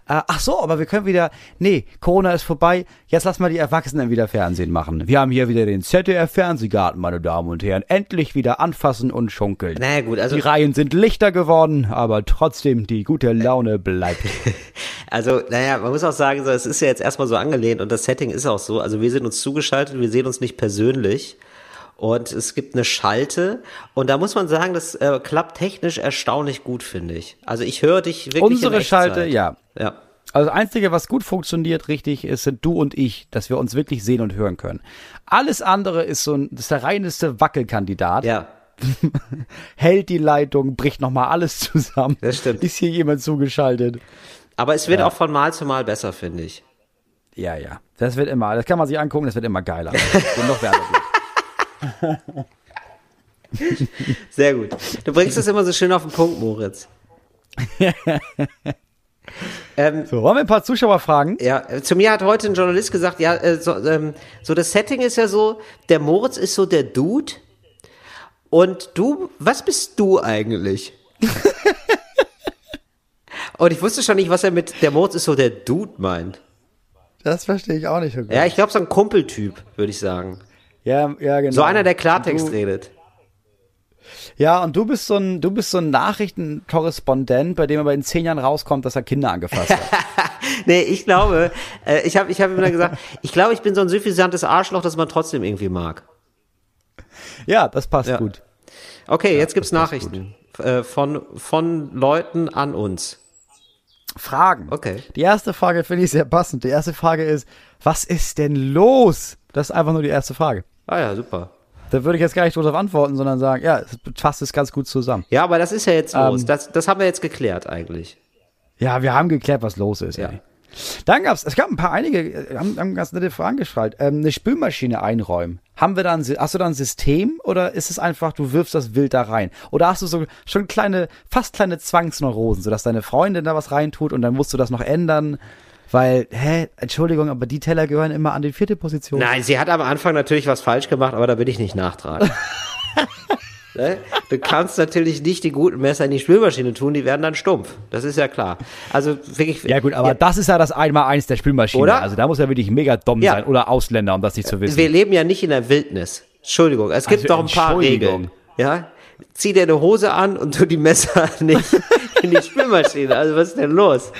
Speaker 2: Äh, ach so, aber wir können wieder, nee, Corona ist vorbei. Jetzt lass mal die Erwachsenen wieder Fernsehen machen. Wir haben hier wieder den ZDF-Fernsehgarten, meine Damen und Herren. Endlich wieder anfassen und schunkeln.
Speaker 1: Naja, gut, also-
Speaker 2: Die Reihen sind lichter geworden, aber trotzdem, die gute Laune bleibt.
Speaker 1: Also, naja, man muss auch sagen, so, es ist ja jetzt erstmal so angelehnt und das Setting ist auch so. Also wir sind uns zugeschaltet, wir sehen uns nicht persönlich. Und es gibt eine Schalte. Und da muss man sagen, das äh, klappt technisch erstaunlich gut, finde ich. Also ich höre dich wirklich
Speaker 2: Unsere. Schalte, ja.
Speaker 1: Ja.
Speaker 2: Also das Einzige, was gut funktioniert, richtig, ist, sind du und ich, dass wir uns wirklich sehen und hören können. Alles andere ist so ein, das ist der reineste Wackelkandidat.
Speaker 1: Ja.
Speaker 2: Hält die Leitung, bricht nochmal alles zusammen.
Speaker 1: Das stimmt.
Speaker 2: Ist hier jemand zugeschaltet?
Speaker 1: Aber es wird
Speaker 2: Ja.
Speaker 1: auch von Mal zu Mal besser, finde ich.
Speaker 2: Ja, ja. Das wird immer, das kann man sich angucken, das wird immer geiler. Und noch Werbeblock.
Speaker 1: Sehr gut. Du bringst es immer so schön auf den Punkt, Moritz. ähm,
Speaker 2: So, wollen wir ein paar Zuschauer fragen?
Speaker 1: ja, äh, zu mir hat heute ein Journalist gesagt, ja, äh, so, ähm, so das Setting ist ja so, der Moritz ist so der Dude und du, was bist du eigentlich? und ich wusste schon nicht, was er mit der Moritz ist so der Dude meint.
Speaker 2: Das verstehe ich auch nicht so.
Speaker 1: Ja, ich glaube, so ein Kumpeltyp, würde ich sagen.
Speaker 2: ja, ja, genau.
Speaker 1: So einer, der Klartext
Speaker 2: du,
Speaker 1: redet.
Speaker 2: Ja, und du bist so ein, du bist so ein Nachrichtenkorrespondent, bei dem aber in zehn Jahren rauskommt, dass er Kinder angefasst hat.
Speaker 1: Nee, ich glaube, äh, ich habe ich hab immer gesagt, ich glaube, ich bin so ein suffisantes Arschloch, das man trotzdem irgendwie mag.
Speaker 2: ja, das passt
Speaker 1: Ja.
Speaker 2: gut.
Speaker 1: Okay, jetzt gibt's Nachrichten äh, von, von Leuten an uns.
Speaker 2: Fragen.
Speaker 1: Okay.
Speaker 2: Die erste Frage finde ich sehr passend. Die erste Frage ist, was ist denn los? Das ist einfach nur die erste Frage.
Speaker 1: Ah ja, super.
Speaker 2: Da würde ich jetzt gar nicht darauf antworten, sondern sagen, ja, es fasst es ganz gut zusammen.
Speaker 1: Ja, aber das ist ja jetzt los.
Speaker 2: Ähm.
Speaker 1: das, das haben wir jetzt geklärt eigentlich.
Speaker 2: Ja, wir haben geklärt, was los ist.
Speaker 1: Ja.
Speaker 2: Ey. Dann gab's, es gab ein paar einige, äh, haben, haben ganz nette Fragen gestellt. Ähm, eine Spülmaschine einräumen. Haben wir dann, hast du da ein System oder ist es einfach, du wirfst das wild da rein? Oder hast du so schon kleine, fast kleine Zwangsneurosen, sodass deine Freundin da was reintut und dann musst du das noch ändern? Weil, hä, Entschuldigung, aber die Teller gehören immer an die vierte Position.
Speaker 1: Nein, sie hat am Anfang natürlich was falsch gemacht, aber da will ich nicht nachtragen. ne? Du kannst natürlich nicht die guten Messer in die Spülmaschine tun, die werden dann stumpf. Das ist ja klar. Also wirklich.
Speaker 2: Ja gut, aber das ist ja das Einmal-Eins der Spülmaschine.
Speaker 1: Oder?
Speaker 2: Also da muss er wirklich mega dumm
Speaker 1: Ja.
Speaker 2: sein oder Ausländer, um das nicht zu wissen.
Speaker 1: Wir leben ja nicht in der Wildnis. Entschuldigung, es gibt
Speaker 2: Also,
Speaker 1: doch ein paar. Regeln. Ja? Zieh dir eine Hose an und tu die Messer nicht in die Spülmaschine. Also was ist denn los?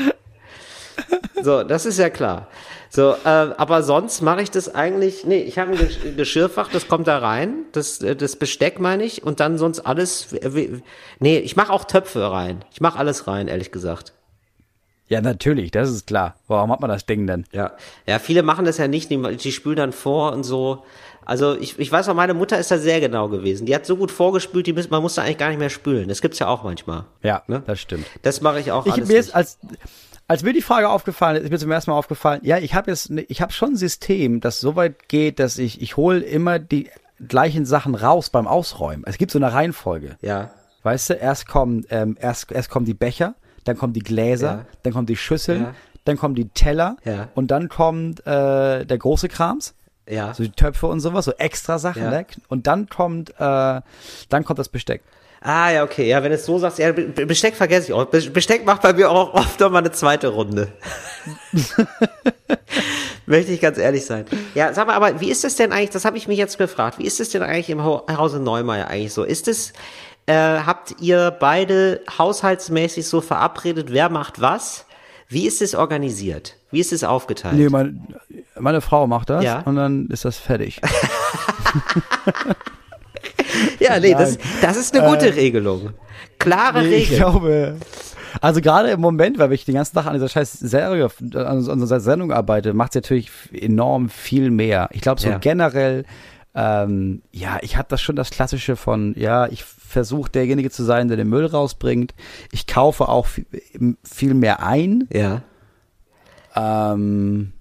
Speaker 1: So, das ist ja klar. So, äh, aber sonst mache ich das eigentlich, nee, ich habe ein Gesch- Geschirrfach, das kommt da rein, das, äh, das Besteck meine ich, und dann sonst alles, nee, ich mache auch Töpfe rein. Ich mache alles rein, ehrlich gesagt.
Speaker 2: ja, natürlich, das ist klar. Warum hat man das Ding denn?
Speaker 1: Ja, ja, viele machen das ja nicht, die, die spülen dann vor und so. Also ich, ich weiß auch, meine Mutter ist da sehr genau gewesen. Die hat so gut vorgespült, die, muss- man musste eigentlich gar nicht mehr spülen. Das gibt's ja auch manchmal.
Speaker 2: Ja,
Speaker 1: Ne?
Speaker 2: das stimmt.
Speaker 1: Das mache ich auch
Speaker 2: Ich,
Speaker 1: alles
Speaker 2: mir ist,
Speaker 1: nicht.
Speaker 2: als, als mir die Frage aufgefallen ist, ist mir zum ersten Mal aufgefallen, ja, ich habe jetzt, ne- ich habe schon ein System, das so weit geht, dass ich, ich hole immer die gleichen Sachen raus beim Ausräumen. Es gibt so eine Reihenfolge.
Speaker 1: Ja,
Speaker 2: Weißt du, erst kommen, ähm, erst, erst kommen die Becher, dann kommen die Gläser,
Speaker 1: Ja.
Speaker 2: dann kommen die Schüsseln,
Speaker 1: Ja.
Speaker 2: dann kommen die Teller
Speaker 1: Ja.
Speaker 2: und dann kommt äh, der große Krams,
Speaker 1: ja.
Speaker 2: so die Töpfe und sowas, so extra Sachen, ne? Und dann kommt, äh, dann kommt das Besteck.
Speaker 1: Ah, ja, okay. Ja, wenn du es so sagst, ja, Be- Besteck vergesse ich auch. Be- Besteck macht bei mir auch oft noch mal eine zweite Runde. Möchte ich ganz ehrlich sein. Ja, sag mal, aber wie ist es denn eigentlich, das habe ich mich jetzt gefragt, wie ist es denn eigentlich im Hau- Hause Neumeier eigentlich so? Ist es, äh, habt ihr beide haushaltsmäßig so verabredet, wer macht was? Wie ist es organisiert? Wie ist es aufgeteilt?
Speaker 2: Nee, meine, meine Frau macht das
Speaker 1: Ja.
Speaker 2: und dann ist das fertig.
Speaker 1: ja, nee, das, das ist eine gute Regelung. Klare
Speaker 2: Nee, ich
Speaker 1: Regeln.
Speaker 2: glaube, also gerade im Moment, weil ich den ganzen Tag an dieser scheiß Serie, an unserer Sendung arbeite, macht es natürlich enorm viel mehr. Ich glaube so
Speaker 1: Ja.
Speaker 2: generell, ähm, ja, ich habe das schon das Klassische von, ja, ich versuche derjenige zu sein, der den Müll rausbringt. Ich kaufe auch viel, viel mehr ein.
Speaker 1: Ja.
Speaker 2: Ähm,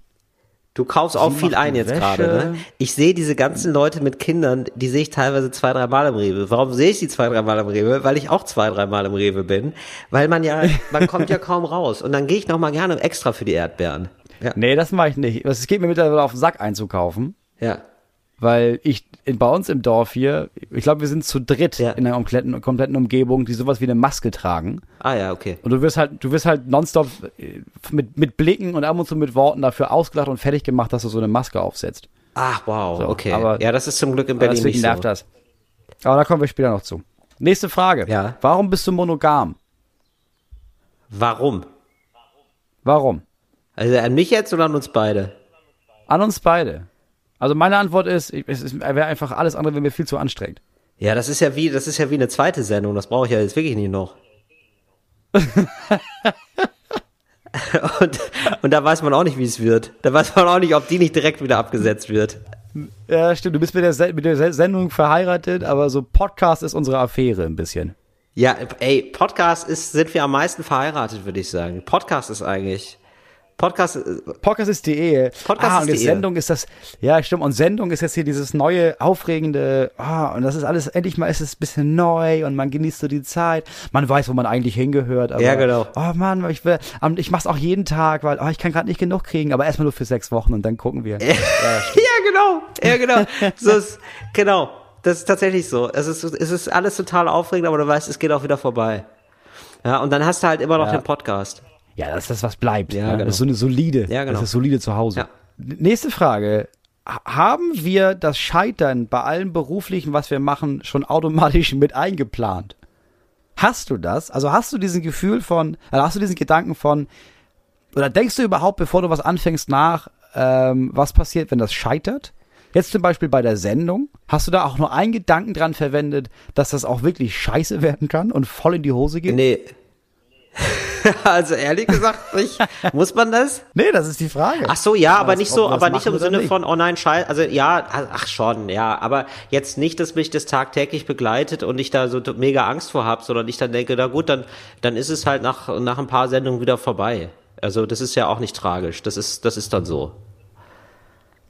Speaker 1: Du kaufst auch viel ein jetzt
Speaker 2: Wäsche.
Speaker 1: gerade, ne? Ich sehe diese ganzen Leute mit Kindern, die sehe ich teilweise zwei, drei Mal im Rewe. Warum sehe ich die zwei, drei Mal im Rewe? Weil ich auch zwei, drei Mal im Rewe bin. Weil man ja, man kommt ja kaum raus. Und dann gehe ich noch mal gerne extra für die Erdbeeren. Ja.
Speaker 2: nee, das mache ich nicht. Es geht mir mittlerweile auf den Sack einzukaufen.
Speaker 1: Ja.
Speaker 2: Weil ich in, bei uns im Dorf hier, ich glaube, wir sind zu dritt
Speaker 1: Ja.
Speaker 2: in einer kompletten, kompletten Umgebung, die sowas wie eine Maske tragen.
Speaker 1: Ah ja, okay.
Speaker 2: Und du wirst halt, du wirst halt nonstop äh, mit, mit Blicken und ab und zu mit Worten dafür ausgelacht und fertig gemacht, dass du so eine Maske aufsetzt.
Speaker 1: Ach, wow,
Speaker 2: So,
Speaker 1: okay.
Speaker 2: aber-
Speaker 1: ja, das ist zum Glück in Berlin
Speaker 2: Deswegen
Speaker 1: nicht
Speaker 2: nervt
Speaker 1: so.
Speaker 2: das. Aber da kommen wir später noch zu. Nächste Frage.
Speaker 1: Ja.
Speaker 2: Warum bist du monogam?
Speaker 1: Warum?
Speaker 2: Warum?
Speaker 1: Also an mich jetzt oder an uns beide?
Speaker 2: An uns beide. Also meine Antwort ist, es wäre einfach alles andere, wäre mir viel zu anstrengend.
Speaker 1: Ja, das ist ja wie, das ist ja wie eine zweite Sendung. Das brauche ich ja jetzt wirklich nicht noch. und, und da weiß man auch nicht, wie es wird. Da weiß man auch nicht, ob die nicht direkt wieder abgesetzt wird.
Speaker 2: Ja, stimmt. Du bist mit der, mit der Se- Sendung verheiratet, aber so Podcast ist unsere Affäre ein bisschen.
Speaker 1: Ja, ey, Podcast ist, sind wir am meisten verheiratet, würde ich sagen. Podcast ist eigentlich. Podcast,
Speaker 2: Podcast ist die Ehe.
Speaker 1: Podcast
Speaker 2: ah,
Speaker 1: ist
Speaker 2: und
Speaker 1: die
Speaker 2: jetzt. Sendung ist das, ja, stimmt. Und Sendung ist jetzt hier dieses neue, aufregende, ah, und das ist alles, endlich mal ist es ein bisschen neu und man genießt so die Zeit. Man weiß, wo man eigentlich hingehört. Aber,
Speaker 1: Ja, genau.
Speaker 2: Oh Mann, ich will, ich mach's auch jeden Tag, weil, oh, ich kann gerade nicht genug kriegen, aber erstmal nur für sechs Wochen und dann gucken wir.
Speaker 1: ja, genau. Ja, genau. so ist, genau. Das ist tatsächlich so. Es ist, es ist alles total aufregend, aber du weißt, es geht auch wieder vorbei. Ja, und dann hast du halt immer noch
Speaker 2: Ja.
Speaker 1: den Podcast.
Speaker 2: Ja, das ist das, was bleibt.
Speaker 1: Ja,
Speaker 2: ne?
Speaker 1: genau.
Speaker 2: Das ist so eine solide,
Speaker 1: Ja, genau.
Speaker 2: das ist solide zu Hause.
Speaker 1: Ja.
Speaker 2: Nächste Frage. Ha- Haben wir das Scheitern bei allem Beruflichen, was wir machen, schon automatisch mit eingeplant? Hast du das? Also hast du diesen Gefühl von, also hast du diesen Gedanken von, oder denkst du überhaupt, bevor du was anfängst, nach, ähm, was passiert, wenn das scheitert? Jetzt zum Beispiel bei der Sendung, hast du da auch nur einen Gedanken dran verwendet, dass das auch wirklich scheiße werden kann und voll in die Hose geht?
Speaker 1: Nee. also ehrlich gesagt, nicht. Muss man das?
Speaker 2: Nee, das ist die Frage.
Speaker 1: Ach so, ja, aber nicht so, aber nicht im Sinne
Speaker 2: nicht.
Speaker 1: von, oh nein, scheiße, also ja, ach schon, ja, aber jetzt nicht, dass mich das tagtäglich begleitet und ich da so mega Angst vor hab, sondern ich dann denke, na gut, dann, dann ist es halt nach, nach ein paar Sendungen wieder vorbei. Also das ist ja auch nicht tragisch, das ist, das ist dann so.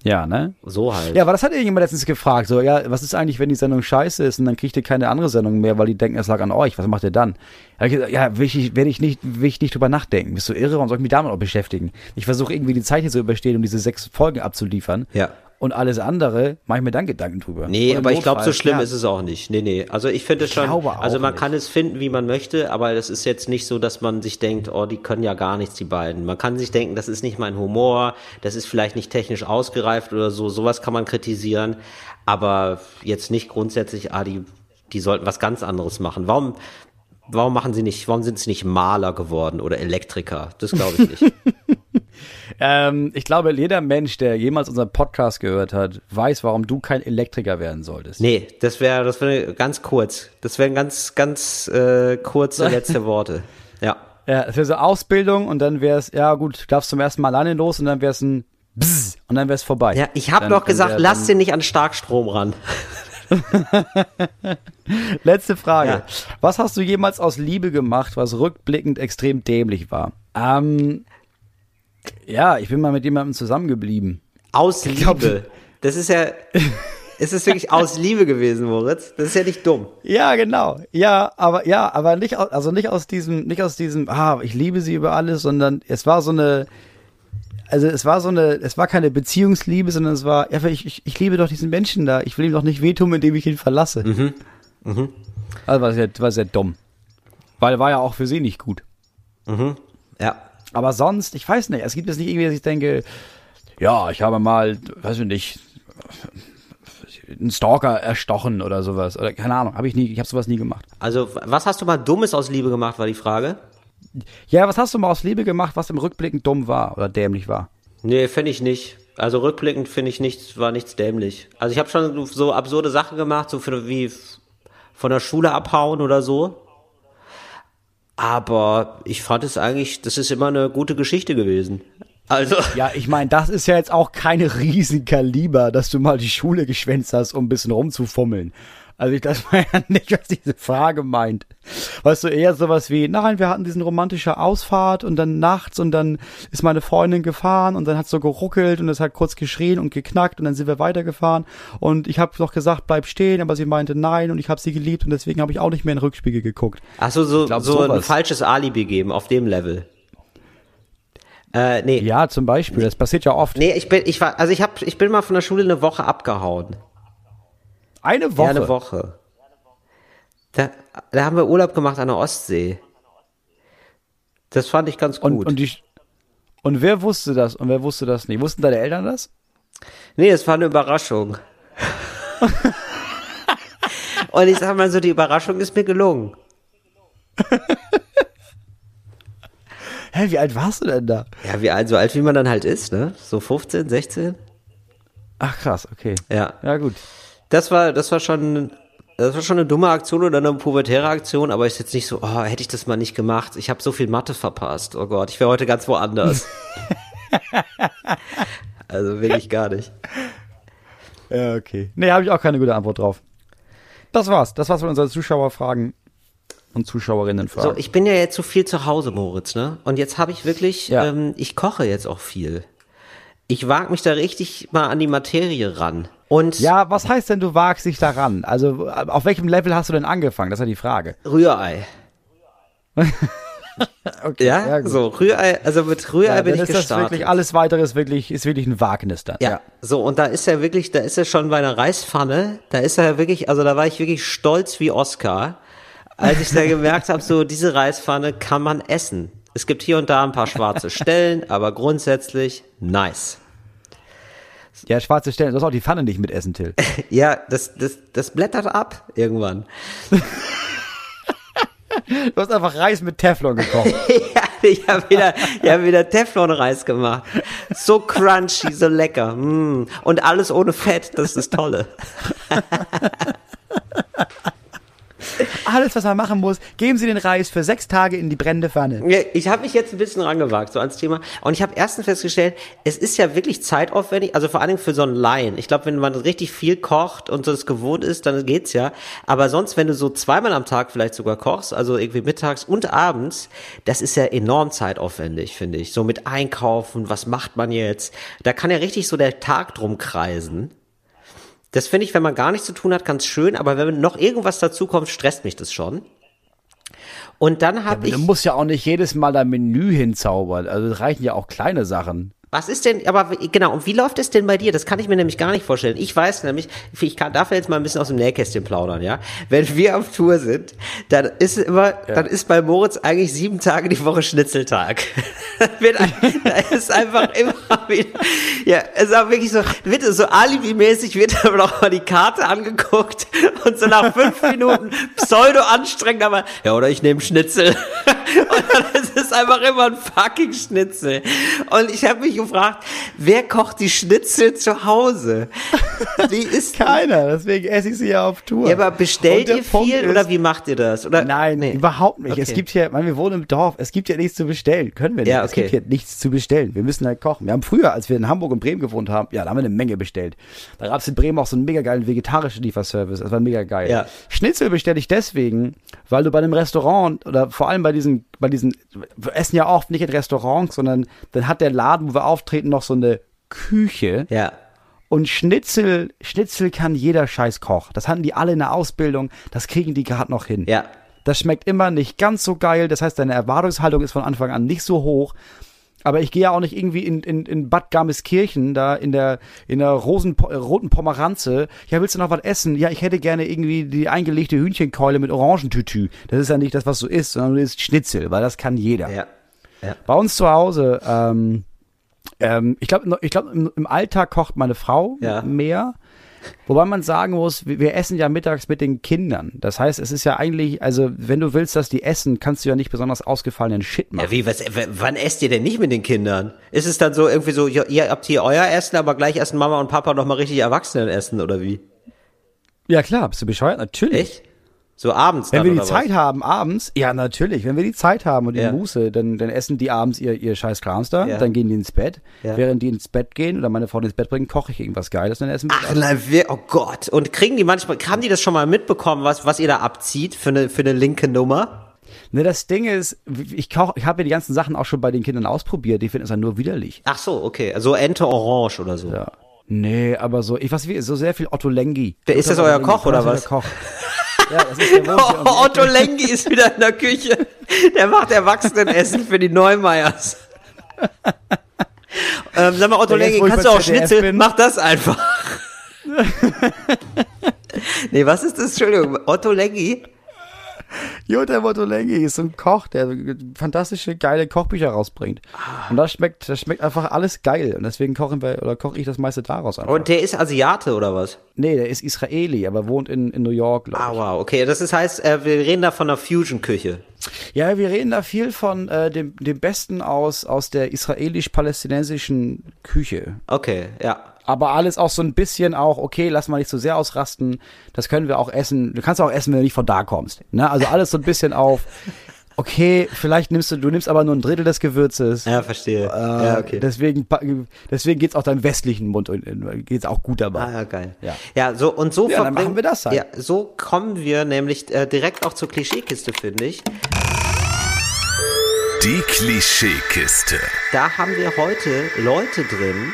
Speaker 2: Ja, ne?
Speaker 1: So halt.
Speaker 2: Ja, aber das hat irgendjemand letztens gefragt. So, ja, was ist eigentlich, wenn die Sendung scheiße ist und dann kriegt ihr keine andere Sendung mehr, weil die denken, es lag an euch. Was macht ihr dann? Da hab ich gesagt, ja, will ich, werde ich nicht, will ich nicht drüber nachdenken. Bist du irre und soll ich mich damit auch beschäftigen? Ich versuche irgendwie die Zeit hier zu überstehen, um diese sechs Folgen abzuliefern.
Speaker 1: Ja.
Speaker 2: Und alles andere mache ich mir dann Gedanken drüber.
Speaker 1: Nee, aber ich glaube, so
Speaker 2: Notfall,
Speaker 1: schlimm
Speaker 2: ja,
Speaker 1: ist es auch nicht. Nee, nee. Also ich finde schon,
Speaker 2: glaube auch
Speaker 1: also man
Speaker 2: nicht.
Speaker 1: kann es finden, wie man möchte, aber das ist jetzt nicht so, dass man sich denkt, oh, die können ja gar nichts, die beiden. Man kann sich denken, das ist nicht mein Humor, das ist vielleicht nicht technisch ausgereift oder so, sowas kann man kritisieren, aber jetzt nicht grundsätzlich, ah, die, die sollten was ganz anderes machen. Warum, warum machen sie nicht, warum sind sie nicht Maler geworden oder Elektriker? Das glaube ich nicht.
Speaker 2: Ähm, ich glaube, jeder Mensch, der jemals unseren Podcast gehört hat, weiß, warum du kein Elektriker werden solltest.
Speaker 1: nee, das wäre, das wäre ganz kurz. Das wären ganz, ganz äh, kurze letzte Worte. Ja.
Speaker 2: Ja, es wäre so Ausbildung und dann wäre es, ja gut, du darfst zum ersten Mal alleine los und dann wäre es ein Bzz und dann wäre es vorbei.
Speaker 1: Ja, ich habe noch gesagt,
Speaker 2: wär-
Speaker 1: lass den nicht an Starkstrom ran.
Speaker 2: Letzte Frage.
Speaker 1: Ja.
Speaker 2: Was hast du jemals aus Liebe gemacht, was rückblickend extrem dämlich war? Ähm, ja, ich bin mal mit jemandem zusammengeblieben.
Speaker 1: Aus
Speaker 2: glaub-
Speaker 1: Liebe. Das ist ja, es ist wirklich aus Liebe gewesen, Moritz. Das ist ja nicht dumm.
Speaker 2: Ja, genau. Ja, aber ja, aber nicht aus, also nicht aus diesem, nicht aus diesem, ah, ich liebe sie über alles, sondern es war so eine, also es war so eine, es war keine Beziehungsliebe, sondern es war, ja, ich, ich, ich liebe doch diesen Menschen da. Ich will ihm doch nicht wehtun, indem ich ihn verlasse. Also war sehr, war sehr dumm. Weil war ja auch für sie nicht gut.
Speaker 1: Ja.
Speaker 2: Aber sonst, ich weiß nicht, es gibt jetzt nicht irgendwie, dass ich denke, ja, ich habe mal, weiß ich nicht, einen Stalker erstochen oder sowas. Oder keine Ahnung, habe ich nie, ich habe sowas nie gemacht.
Speaker 1: Also, was hast du mal Dummes aus Liebe gemacht, war die Frage?
Speaker 2: Ja, was hast du mal aus Liebe gemacht, was im Rückblicken dumm war oder dämlich war?
Speaker 1: Nee, finde ich nicht. Also rückblickend finde ich nichts, war nichts dämlich. Also ich habe schon so absurde Sachen gemacht, so für, wie von der Schule abhauen oder so. Aber ich fand es eigentlich, das ist immer eine gute Geschichte gewesen. Also,
Speaker 2: Ja, ich meine, das ist ja jetzt auch keine Riesenkaliber, dass du mal die Schule geschwänzt hast, um ein bisschen rumzufummeln. Also ich, das war ja nicht, was diese Frage meint. Weißt du, eher sowas wie, nein, wir hatten diesen romantische Ausfahrt und dann nachts und dann ist meine Freundin gefahren und dann hat so geruckelt und es hat kurz geschrien und geknackt und dann sind wir weitergefahren und ich habe noch gesagt, bleib stehen, aber sie meinte nein und ich habe sie geliebt und deswegen habe ich auch nicht mehr in den Rückspiegel geguckt.
Speaker 1: ach so, so,
Speaker 2: glaub,
Speaker 1: so ein falsches Alibi geben auf dem Level. Äh, nee.
Speaker 2: Ja, zum Beispiel, das passiert ja oft.
Speaker 1: Nee, ich bin, ich war, also ich hab, ich bin mal von der Schule eine Woche abgehauen.
Speaker 2: Eine Woche.
Speaker 1: Ja, eine Woche. Da, da haben wir Urlaub gemacht an der Ostsee. Das fand ich ganz gut.
Speaker 2: Und, und, die, und wer wusste das und wer wusste das nicht? Wussten deine Eltern das?
Speaker 1: nee, es war eine Überraschung. und ich sag mal so, die Überraschung ist mir gelungen.
Speaker 2: Hä, wie alt warst du denn da?
Speaker 1: Ja, wie alt, so alt wie man dann halt ist, ne? So 15, 16?
Speaker 2: Ach krass, okay.
Speaker 1: Ja.
Speaker 2: Ja, gut.
Speaker 1: Das war, das war schon, das war schon eine dumme Aktion oder eine pubertäre Aktion, aber ist jetzt nicht so, oh, hätte ich das mal nicht gemacht. Ich habe so viel Mathe verpasst. Oh Gott, ich wäre heute ganz woanders. also will ich gar nicht.
Speaker 2: Ja, okay. Nee, habe ich auch keine gute Antwort drauf. Das war's. Das war's von unseren Zuschauerfragen und Zuschauerinnenfragen.
Speaker 1: So, ich bin ja jetzt so viel zu Hause, Moritz, ne? Und jetzt habe ich wirklich,
Speaker 2: Ja.
Speaker 1: ähm, ich koche jetzt auch viel. Ich wage mich da richtig mal an die Materie ran. Und
Speaker 2: ja, was heißt denn, du wagst dich daran? Also, auf welchem Level hast du denn angefangen? Das ist ja die Frage.
Speaker 1: Rührei.
Speaker 2: Okay,
Speaker 1: Ja,
Speaker 2: gut.
Speaker 1: so Rührei, also mit Rührei
Speaker 2: Ja,
Speaker 1: bin ich
Speaker 2: ist das
Speaker 1: gestartet.
Speaker 2: wirklich, alles weitere ist wirklich, ist wirklich ein Wagnis dann.
Speaker 1: Ja, so und da ist er wirklich, da ist er schon bei einer Reispfanne, da ist er wirklich, also da war ich wirklich stolz wie Oscar, als ich da gemerkt habe, so diese Reispfanne kann man essen. Es gibt hier und da ein paar schwarze Stellen, aber grundsätzlich nice.
Speaker 2: Ja, schwarze Stellen. Du hast auch die Pfanne nicht mitessen, Till.
Speaker 1: Ja, das, das, das blättert ab irgendwann.
Speaker 2: Du hast einfach Reis mit Teflon gekocht.
Speaker 1: ja, ich habe wieder, ich hab wieder Teflonreis gemacht. So crunchy, so lecker. Mm. Und alles ohne Fett, das ist das Tolle.
Speaker 2: Alles, was man machen muss, geben Sie den Reis für sechs Tage in die brennende Pfanne.
Speaker 1: Ich habe mich jetzt ein bisschen rangewagt, so ans Thema. Und ich habe erstens festgestellt, es ist ja wirklich zeitaufwendig, also vor allen Dingen für so einen Laien. Ich glaube, wenn man richtig viel kocht und so das gewohnt ist, dann geht's ja. Aber sonst, wenn du so zweimal am Tag vielleicht sogar kochst, also irgendwie mittags und abends, das ist ja enorm zeitaufwendig, finde ich. So mit Einkaufen, was macht man jetzt? Da kann ja richtig so der Tag drum kreisen. Das finde ich, wenn man gar nichts zu tun hat, ganz schön, aber wenn noch irgendwas dazu kommt, stresst mich das schon. Und dann habe ich
Speaker 2: Du musst ja auch nicht jedes Mal dein Menü hinzaubern. Also es reichen ja auch kleine Sachen.
Speaker 1: Was ist denn, aber genau, und wie läuft es denn bei dir? Das kann ich mir nämlich gar nicht vorstellen. Ich weiß nämlich, ich kann, darf jetzt mal ein bisschen aus dem Nähkästchen plaudern, ja. Wenn wir auf Tour sind, dann ist es immer, dann ist bei Moritz eigentlich sieben Tage die Woche Schnitzeltag. Da ist einfach immer wieder, ja, es ist auch wirklich so, wird so alibimäßig wird aber mal die Karte angeguckt und so nach fünf Minuten pseudo anstrengend, aber, ja, oder ich nehme Schnitzel. Und dann ist es einfach immer ein fucking Schnitzel. Und ich habe mich gefragt, wer kocht die Schnitzel zu Hause? Wie ist
Speaker 2: Keiner, deswegen esse ich sie ja auf Tour.
Speaker 1: Ja, aber bestellt ihr
Speaker 2: Punkt
Speaker 1: viel
Speaker 2: ist-
Speaker 1: oder wie macht ihr das? Oder
Speaker 2: Nein,
Speaker 1: Nee.
Speaker 2: überhaupt nicht. Es
Speaker 1: Okay.
Speaker 2: gibt hier, man, wir wohnen im Dorf, es gibt ja nichts zu bestellen. Können wir nicht.
Speaker 1: Ja,
Speaker 2: Es
Speaker 1: okay.
Speaker 2: gibt hier nichts zu bestellen. Wir müssen halt kochen. Wir haben früher, als wir in Hamburg und Bremen gewohnt haben, ja, da haben wir eine Menge bestellt. Da gab es in Bremen auch so einen mega geilen vegetarischen Lieferservice. Das war mega geil.
Speaker 1: Ja.
Speaker 2: Schnitzel bestelle ich deswegen, weil du bei einem Restaurant oder vor allem bei diesen, bei diesen, wir essen ja oft nicht in Restaurants, sondern dann hat der Laden, wo wir auftreten, noch so eine Küche.
Speaker 1: Ja.
Speaker 2: Und Schnitzel, Schnitzel kann jeder scheiß Koch. Das hatten die alle in der Ausbildung. Das kriegen die gerade noch hin.
Speaker 1: Ja.
Speaker 2: Das schmeckt immer nicht ganz so geil. Das heißt, deine Erwartungshaltung ist von Anfang an nicht so hoch. Aber ich gehe ja auch nicht irgendwie in, in, in Bad Garmiskirchen, da in der, in der Rosen, roten Pomeranze. Ja, willst du noch was essen? Ja, ich hätte gerne irgendwie die eingelegte Hühnchenkeule mit Orangentütü. Das ist ja nicht das, was du isst, sondern du isst Schnitzel, weil das kann jeder.
Speaker 1: Ja. Ja.
Speaker 2: Bei uns zu Hause, ähm, ähm, ich glaube, ich glaub, im, im Alltag kocht meine Frau
Speaker 1: Ja.
Speaker 2: mehr. Wobei man sagen muss, wir, essen ja mittags mit den Kindern. Das heißt, es ist ja eigentlich, also wenn du willst, dass die essen, kannst du ja nicht besonders ausgefallenen Shit machen.
Speaker 1: Ja, wie, was, wann esst ihr denn nicht mit den Kindern? Ist es dann so irgendwie so, ihr, habt hier euer Essen, aber gleich essen Mama und Papa noch mal richtig Erwachsenenessen oder wie?
Speaker 2: Ja klar, bist du bescheuert? Natürlich.
Speaker 1: Echt? So abends
Speaker 2: Wenn
Speaker 1: dann
Speaker 2: wir die Zeit
Speaker 1: was?
Speaker 2: haben, abends, ja natürlich, wenn wir die Zeit haben und die
Speaker 1: Ja.
Speaker 2: Muße, dann, dann essen die abends ihr, ihr scheiß Krams da,
Speaker 1: Ja.
Speaker 2: dann gehen die ins Bett.
Speaker 1: Ja.
Speaker 2: Während die ins Bett gehen oder meine Frau ins Bett bringen, koche ich irgendwas Geiles, dann essen wir
Speaker 1: Ach, na, wer, oh Gott. Und kriegen die manchmal, haben die das schon mal mitbekommen, was, was ihr da abzieht für eine, für eine linke Nummer?
Speaker 2: Ne, das Ding ist, ich, koch, ich habe ja die ganzen Sachen auch schon bei den Kindern ausprobiert, die finden es dann nur widerlich.
Speaker 1: Ach so, okay. Also Ente Orange oder so.
Speaker 2: Ja. Nee, aber so, ich weiß wie, so sehr viel Otto Lengi.
Speaker 1: Wer- ist das euer
Speaker 2: Lengi,
Speaker 1: Koch, oder was?
Speaker 2: der Koch. Ja, das ist der
Speaker 1: Oh, Otto. Lengi ist wieder in der Küche. Der macht Erwachsenenessen für die Neumeyers. ähm, sag mal, Otto Lengi, kannst du auch
Speaker 2: ZDF
Speaker 1: Schnitzel?
Speaker 2: bin.
Speaker 1: Mach das einfach. nee, was ist das? Entschuldigung, Otto Lengi?
Speaker 2: Jutta Otto Lengi ist so ein Koch, der fantastische, geile Kochbücher rausbringt. Und das schmeckt, das schmeckt einfach alles geil. Und deswegen kochen wir, oder koche ich das meiste daraus einfach.
Speaker 1: Und der ist Asiate oder was?
Speaker 2: nee, der ist Israeli, aber wohnt in, in New York, glaube ich.
Speaker 1: Ah, wow, okay. Das ist, heißt, äh, wir reden da von einer Fusion-Küche.
Speaker 2: Ja, wir reden da viel von äh, dem, dem Besten aus, aus der israelisch-palästinensischen Küche.
Speaker 1: Okay, ja.
Speaker 2: Aber alles auch so ein bisschen auch, okay, lass mal nicht so sehr ausrasten. Das können wir auch essen. Du kannst auch essen, wenn du nicht von da kommst. Ne? Also alles so ein bisschen auf, okay, vielleicht nimmst du, du nimmst aber nur ein Drittel des Gewürzes.
Speaker 1: Ja, verstehe.
Speaker 2: Äh,
Speaker 1: ja, okay.
Speaker 2: Deswegen, deswegen geht's auch deinem westlichen Mund und geht's auch gut dabei.
Speaker 1: Ah, ja, geil.
Speaker 2: Ja.
Speaker 1: ja, so und so
Speaker 2: Ja, machen wir das halt.
Speaker 1: Ja, so kommen wir nämlich äh, direkt auch zur Klischeekiste, finde ich.
Speaker 4: Die Klischeekiste.
Speaker 1: Da haben wir heute Leute drin,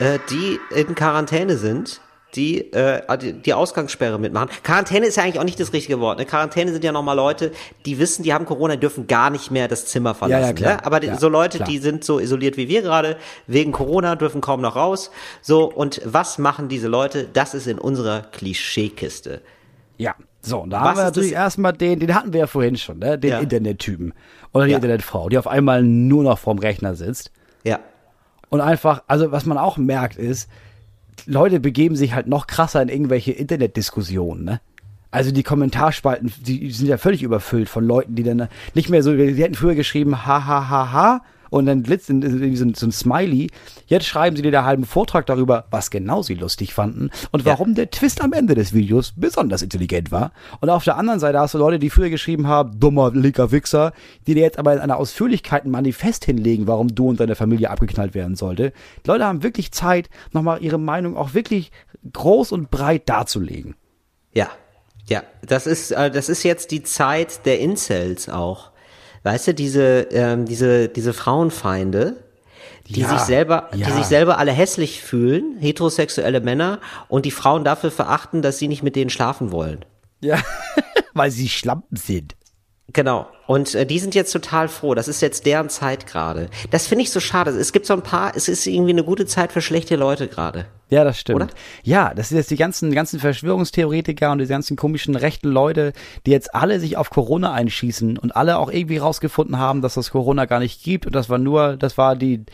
Speaker 1: äh, die in Quarantäne sind, die, äh, die die Ausgangssperre mitmachen. Quarantäne ist ja eigentlich auch nicht das richtige Wort. Ne? Quarantäne sind ja nochmal Leute, die wissen, die haben Corona, die dürfen gar nicht mehr das Zimmer verlassen.
Speaker 2: Ja, ja, klar.
Speaker 1: Ne? Aber die,
Speaker 2: Ja,
Speaker 1: so Leute,
Speaker 2: klar.
Speaker 1: die sind so isoliert wie wir gerade, wegen Corona, dürfen kaum noch raus. So, und was machen diese Leute? Das ist in unserer Klischeekiste.
Speaker 2: Ja. So, und da
Speaker 1: Was
Speaker 2: haben wir natürlich
Speaker 1: das-
Speaker 2: erstmal den, den hatten wir ja vorhin schon, ne? Den
Speaker 1: Ja.
Speaker 2: Internettypen. Oder die. Internetfrau, die auf einmal nur noch vorm Rechner sitzt.
Speaker 1: Ja.
Speaker 2: Und einfach, also was man auch merkt ist, Leute begeben sich halt noch krasser in irgendwelche Internetdiskussionen, ne? Also die Kommentarspalten, die sind ja völlig überfüllt von Leuten, die dann nicht mehr so, die hätten früher geschrieben, ha, ha, ha, ha, und dann blitzt in- in so, ein- so ein Smiley. Jetzt schreiben sie dir da halben Vortrag darüber, was genau sie lustig fanden und
Speaker 1: Ja.
Speaker 2: warum der Twist am Ende des Videos besonders intelligent war. Und auf der anderen Seite hast du Leute, die früher geschrieben haben, dummer, linker Wichser, die dir jetzt aber in einer Ausführlichkeit ein Manifest hinlegen, warum du und deine Familie abgeknallt werden sollte. Die Leute haben wirklich Zeit, nochmal ihre Meinung auch wirklich groß und breit darzulegen.
Speaker 1: Ja, ja, das ist, äh, das ist jetzt die Zeit der Incels auch. Weißt du, diese, ähm, diese, diese Frauenfeinde, die
Speaker 2: Ja,
Speaker 1: sich selber, die
Speaker 2: ja.
Speaker 1: sich selber alle hässlich fühlen, heterosexuelle Männer, und die Frauen dafür verachten, dass sie nicht mit denen schlafen wollen.
Speaker 2: Ja, weil sie Schlampen sind.
Speaker 1: Genau. Und äh, die sind jetzt total froh. Das ist jetzt deren Zeit gerade. Das finde ich so schade. Es gibt so ein paar, es ist irgendwie eine gute Zeit für schlechte Leute gerade.
Speaker 2: Ja, das stimmt.
Speaker 1: Oder?
Speaker 2: Ja, das sind jetzt die ganzen, ganzen Verschwörungstheoretiker und die ganzen komischen rechten Leute, die jetzt alle sich auf Corona einschießen und alle auch irgendwie rausgefunden haben, dass das Corona gar nicht gibt und das war nur, das war die,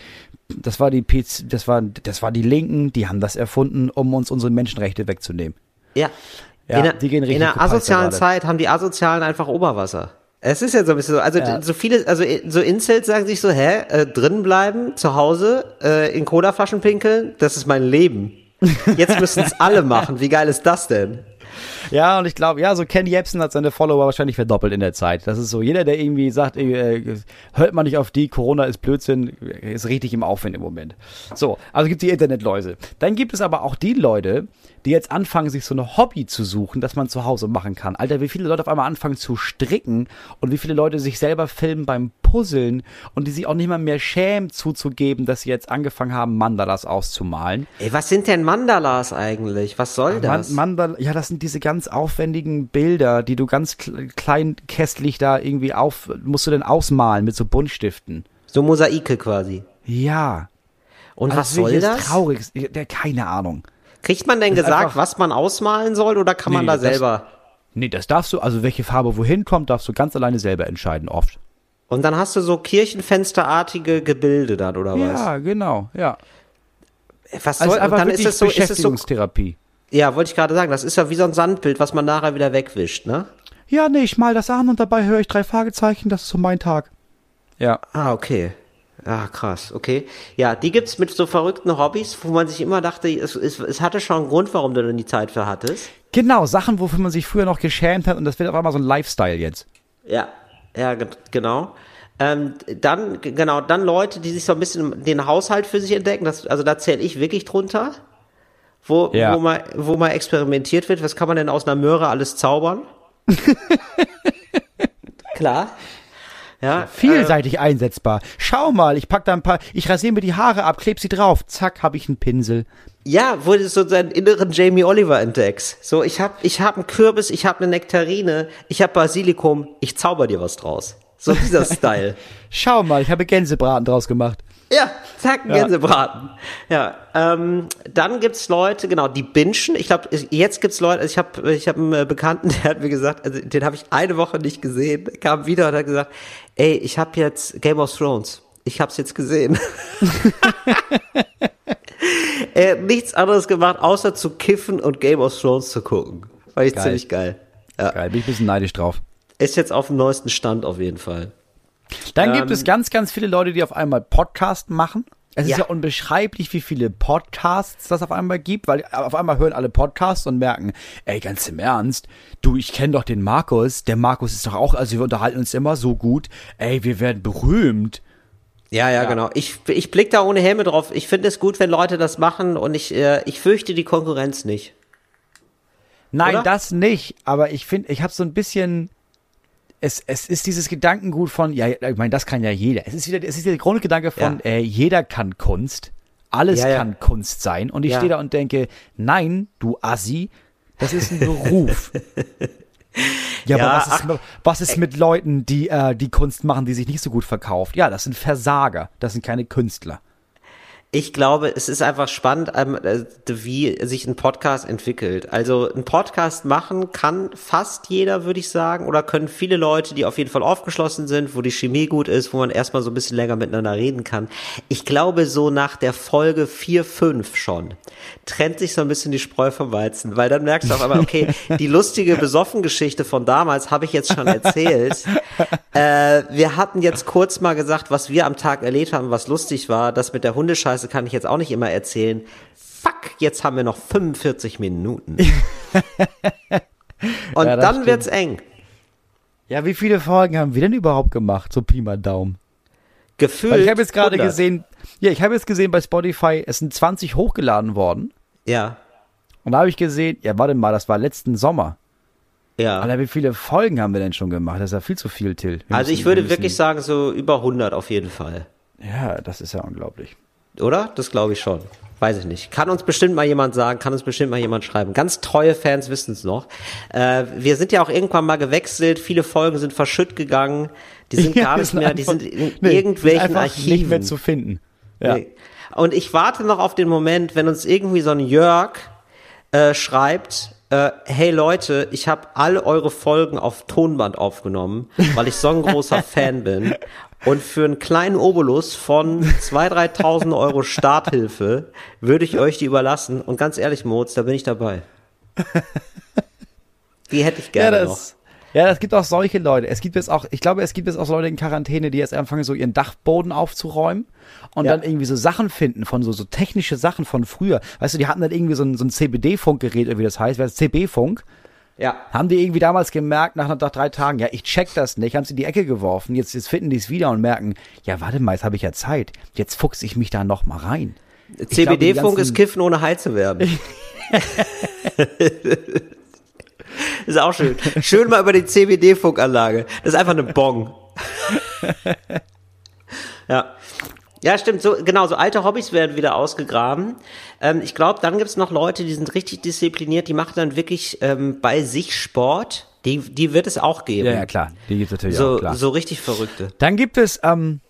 Speaker 2: das war die PC, das war, das war die Linken, die haben das erfunden, um uns unsere Menschenrechte wegzunehmen.
Speaker 1: Ja.
Speaker 2: Ja,
Speaker 1: in der,
Speaker 2: die gehen richtig
Speaker 1: in der asozialen. Zeit haben die Asozialen einfach Oberwasser. Es ist ja so ein bisschen so, also
Speaker 2: Ja.
Speaker 1: so viele, also so Incels sagen sich so, hä, äh, drinnen bleiben, zu Hause, äh, in Colaflaschen pinkeln, das ist mein Leben. Jetzt müssen es alle machen. Wie geil ist das denn?
Speaker 2: Ja, und ich glaube, ja, so Ken Jebsen hat seine Follower wahrscheinlich verdoppelt in der Zeit. Das ist so, jeder, der irgendwie sagt, äh, hört man nicht auf die, Corona ist Blödsinn, ist richtig im Aufwind im Moment. So, also gibt die Internetleute. Dann gibt es aber auch die Leute, die jetzt anfangen, sich so eine Hobby zu suchen, das man zu Hause machen kann. Alter, wie viele Leute auf einmal anfangen zu stricken und wie viele Leute sich selber filmen beim Puzzeln und die sich auch nicht mal mehr schämen zuzugeben, dass sie jetzt angefangen haben, Mandalas auszumalen.
Speaker 1: Ey, was sind denn Mandalas eigentlich? Was soll das?
Speaker 2: Man, Mandal ja, das sind diese ganz aufwendigen Bilder, die du ganz kle- klein kästlich da irgendwie auf, musst du denn ausmalen mit so Buntstiften.
Speaker 1: so Mosaike quasi.
Speaker 2: Ja.
Speaker 1: Und was
Speaker 2: Also
Speaker 1: soll
Speaker 2: wirklich
Speaker 1: das?
Speaker 2: Traurig. Der, keine Ahnung.
Speaker 1: Kriegt man denn gesagt,
Speaker 2: einfach-
Speaker 1: was man ausmalen soll oder kann man
Speaker 2: Nee,
Speaker 1: da
Speaker 2: das-
Speaker 1: selber?
Speaker 2: Nee, das darfst du, also welche Farbe wohin kommt, darfst du ganz alleine selber entscheiden, oft.
Speaker 1: Und dann hast du so Kirchenfensterartige Gebilde dann oder was?
Speaker 2: Ja, genau, ja.
Speaker 1: Was
Speaker 2: Also
Speaker 1: soll,
Speaker 2: einfach
Speaker 1: dann ist es so, ist es so,
Speaker 2: Beschäftigungstherapie.
Speaker 1: ja, wollte ich gerade sagen, das ist ja wie so ein Sandbild, was man nachher wieder wegwischt, ne?
Speaker 2: Ja, nee, ich mal das an und dabei höre ich drei Fragezeichen, das ist so mein Tag. Ja.
Speaker 1: Ah, okay. Ah, krass, okay. Ja, die gibt's mit so verrückten Hobbys, wo man sich immer dachte, es, es, es hatte schon einen Grund, warum du denn die Zeit für hattest.
Speaker 2: Genau, Sachen, wofür man sich früher noch geschämt hat und das wird auf einmal so ein Lifestyle jetzt.
Speaker 1: Ja, ja, ge- genau. Ähm, dann, genau, dann Leute, die sich so ein bisschen den Haushalt für sich entdecken, das, also da zähle ich wirklich drunter. Wo,
Speaker 2: Ja.
Speaker 1: wo, mal, wo mal experimentiert wird, was kann man denn aus einer Möhre alles zaubern? Klar. Ja,
Speaker 2: Vielseitig einsetzbar. Schau mal, ich pack da ein paar, ich rasiere mir die Haare ab, kleb sie drauf, zack, habe ich einen Pinsel.
Speaker 1: Ja, wo du so seinen inneren Jamie Oliver entdeckst. So, ich hab, ich hab einen Kürbis, ich hab eine Nektarine, ich hab Basilikum, ich zauber dir was draus. So dieser Style.
Speaker 2: Schau mal, ich habe Gänsebraten draus gemacht.
Speaker 1: Ja, zack, ein Gänsebraten. Ja, ähm, dann gibt's Leute, genau, die binschen. Ich glaube, jetzt gibt's Leute, also ich habe ich hab einen äh, Bekannten, der hat mir gesagt, also den habe ich eine Woche nicht gesehen, kam wieder und hat gesagt, ey, ich habe jetzt Game of Thrones. Ich hab's jetzt gesehen. er hat nichts anderes gemacht, außer zu kiffen und Game of Thrones zu gucken. Fand ich
Speaker 2: Geil.
Speaker 1: ziemlich geil. Ja.
Speaker 2: Geil, bin ich ein bisschen neidisch drauf.
Speaker 1: Ist jetzt auf dem neuesten Stand auf jeden Fall.
Speaker 2: Dann
Speaker 1: Ähm,
Speaker 2: gibt es ganz, ganz viele Leute, die auf einmal Podcast machen. Es ist
Speaker 1: Ja.
Speaker 2: ja unbeschreiblich, wie viele Podcasts das auf einmal gibt, weil auf einmal hören alle Podcasts und merken, ey, ganz im Ernst, du, ich kenne doch den Markus, der Markus ist doch auch, also wir unterhalten uns immer so gut, ey, wir werden berühmt.
Speaker 1: Ja, ja, genau. Ich, ich blick da ohne Helme drauf. Ich finde es gut, wenn Leute das machen und ich, äh, ich fürchte die Konkurrenz nicht.
Speaker 2: Nein,
Speaker 1: Oder?
Speaker 2: das nicht, aber ich finde, ich habe so ein bisschen, es, es ist dieses Gedankengut von, ja, ich meine, das kann ja jeder. Es ist wieder, es ist der Grundgedanke von,
Speaker 1: Ja.
Speaker 2: äh, jeder kann Kunst, alles
Speaker 1: Ja,
Speaker 2: kann Kunst sein. Und ich stehe da und denke, nein, du Assi, das ist ein Beruf. Ja,
Speaker 1: Ja,
Speaker 2: aber was ist,
Speaker 1: ach,
Speaker 2: was ist mit Leuten, die äh, die Kunst machen, die sich nicht so gut verkauft? Ja, das sind Versager, das sind keine Künstler.
Speaker 1: Ich glaube, es ist einfach spannend, ähm, äh, wie sich ein Podcast entwickelt. Also ein Podcast machen kann fast jeder, würde ich sagen, oder können viele Leute, die auf jeden Fall aufgeschlossen sind, wo die Chemie gut ist, wo man erstmal so ein bisschen länger miteinander reden kann. Ich glaube, so nach der Folge 4, 5 schon trennt sich so ein bisschen die Spreu vom Weizen, weil dann merkst du auf einmal, okay, die lustige Besoffen-Geschichte von damals habe ich jetzt schon erzählt. Äh, wir hatten jetzt kurz mal gesagt, was wir am Tag erlebt haben, was lustig war. Das mit der Hundescheiße kann ich jetzt auch nicht immer erzählen. Fuck, jetzt haben wir noch 45 Minuten. Und
Speaker 2: Ja,
Speaker 1: dann
Speaker 2: stimmt.
Speaker 1: wird's eng.
Speaker 2: Ja, wie viele Folgen haben wir denn überhaupt gemacht? So Pi mal Daumen.
Speaker 1: Gefühlt.
Speaker 2: Weil ich habe jetzt gerade
Speaker 1: 100.
Speaker 2: gesehen, ja, ich habe jetzt gesehen bei Spotify, es sind 20 hochgeladen worden.
Speaker 1: Ja,
Speaker 2: Und da habe ich gesehen, ja, warte mal, das war letzten Sommer.
Speaker 1: ja.
Speaker 2: Alter, wie viele Folgen haben wir denn schon gemacht? Das ist ja viel zu viel, Till. Wir
Speaker 1: Also
Speaker 2: müssen-
Speaker 1: ich würde
Speaker 2: wir
Speaker 1: wirklich sagen, so über 100 auf jeden Fall.
Speaker 2: Ja, das ist ja unglaublich.
Speaker 1: Oder? Das glaube ich schon. Weiß ich nicht. Kann uns bestimmt mal jemand sagen, kann uns bestimmt mal jemand schreiben. Ganz treue Fans wissen es noch. Äh, wir sind ja auch irgendwann mal gewechselt. Viele Folgen sind verschütt gegangen. Die sind gar nicht mehr, die sind in
Speaker 2: nee, die
Speaker 1: irgendwelchen Archiven.
Speaker 2: nicht mehr zu finden. Ja.
Speaker 1: Nee. Und ich warte noch auf den Moment, wenn uns irgendwie so ein Jörg äh, schreibt, äh, hey Leute, ich habe alle eure Folgen auf Tonband aufgenommen, weil ich so ein großer Fan bin. Und für einen kleinen Obolus von 2.000, 3.000 Euro Starthilfe würde ich euch die überlassen. Und ganz ehrlich, Moritz, da bin ich dabei. Die hätte ich
Speaker 2: Ja,
Speaker 1: gerne noch.
Speaker 2: das, ja, es gibt auch solche Leute. Es gibt jetzt auch, ich glaube, es gibt jetzt auch Leute in Quarantäne, die jetzt anfangen, so ihren Dachboden aufzuräumen und
Speaker 1: Ja.
Speaker 2: dann irgendwie so Sachen finden von so, so technische Sachen von früher. Weißt du, die hatten dann irgendwie so ein, so ein CBD-Funkgerät, wie das heißt, CB-Funk.
Speaker 1: Ja.
Speaker 2: Haben die irgendwie damals gemerkt, nach, nach drei Tagen, ja, ich check das nicht, haben sie in die Ecke geworfen, jetzt, jetzt finden die es wieder und merken, ja, warte mal, jetzt habe ich ja Zeit, jetzt fuchse ich mich da noch mal rein.
Speaker 1: CBD-Funk ist Kiffen ohne high zu werden. ist auch schön. Schön mal über die CBD-Funkanlage. Das ist einfach eine Bong. ja. Ja, stimmt. So, genau, so alte Hobbys werden wieder ausgegraben. Ähm, ich glaube, dann gibt's noch Leute, die sind richtig diszipliniert, die machen dann wirklich ähm, bei sich Sport. Die, die wird es auch geben.
Speaker 2: Ja, ja, klar, die gibt es natürlich auch,
Speaker 1: So,
Speaker 2: klar.
Speaker 1: so richtig Verrückte.
Speaker 2: Dann gibt es, ähm,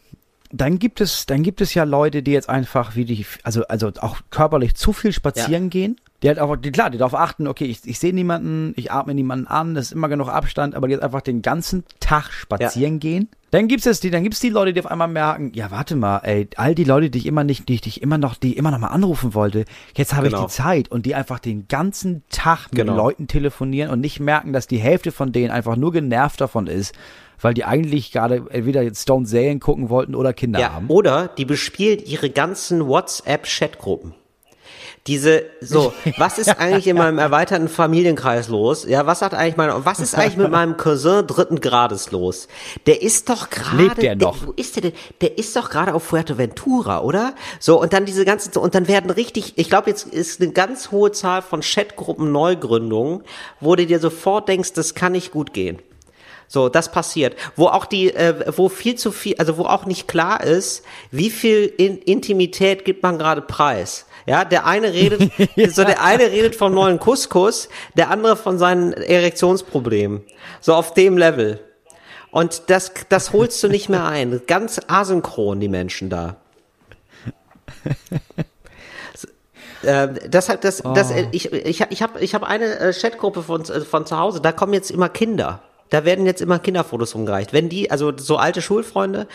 Speaker 2: dann gibt es, dann gibt es ja Leute, die jetzt einfach wie die, also, also auch körperlich zu viel spazieren gehen. Die halt auch, die, klar, die darauf achten, okay, ich, ich sehe niemanden, ich atme niemanden an, es ist immer genug Abstand, aber die jetzt einfach den ganzen Tag spazieren gehen. Dann gibt's es die, dann gibt's die Leute, die auf einmal merken, ja, warte mal, ey, all die Leute, die ich immer nicht, die ich immer noch, die immer noch mal anrufen wollte, jetzt habe
Speaker 1: Genau.
Speaker 2: ich die Zeit und die einfach den ganzen Tag mit
Speaker 1: Genau.
Speaker 2: Leuten telefonieren und nicht merken, dass die Hälfte von denen einfach nur genervt davon ist, weil die eigentlich gerade entweder jetzt Stone Serien gucken wollten oder Kinder
Speaker 1: Ja,
Speaker 2: haben.
Speaker 1: oder die bespielt ihre ganzen WhatsApp-Chatgruppen. Diese, so, was ist eigentlich in meinem erweiterten Familienkreis los? Ja, was hat eigentlich mein, was ist eigentlich mit meinem Cousin dritten Grades los? Der ist doch gerade,
Speaker 2: Lebt der noch?
Speaker 1: wo ist der denn? Der ist doch gerade auf Fuerteventura, oder? So, und dann diese ganzen, und dann werden richtig, ich glaube, jetzt ist eine ganz hohe Zahl von Chatgruppen Neugründungen, wo du dir sofort denkst, das kann nicht gut gehen. So, das passiert. Wo auch die, äh, wo viel zu viel, also wo auch nicht klar ist, wie viel in Intimität gibt man gerade preis. Ja, der eine redet, so der eine redet vom neuen Couscous, der andere von seinen Erektionsproblemen. So auf dem Level. Und das, das holst du nicht mehr ein. Ganz asynchron, die Menschen da. Ähm, deshalb, das, das, äh, ich, ich, ich habe ich hab eine äh, Chatgruppe von, äh, von zu Hause, da kommen jetzt immer Kinder. Da werden jetzt immer Kinderfotos rumgereicht. Wenn die, also so alte Schulfreunde,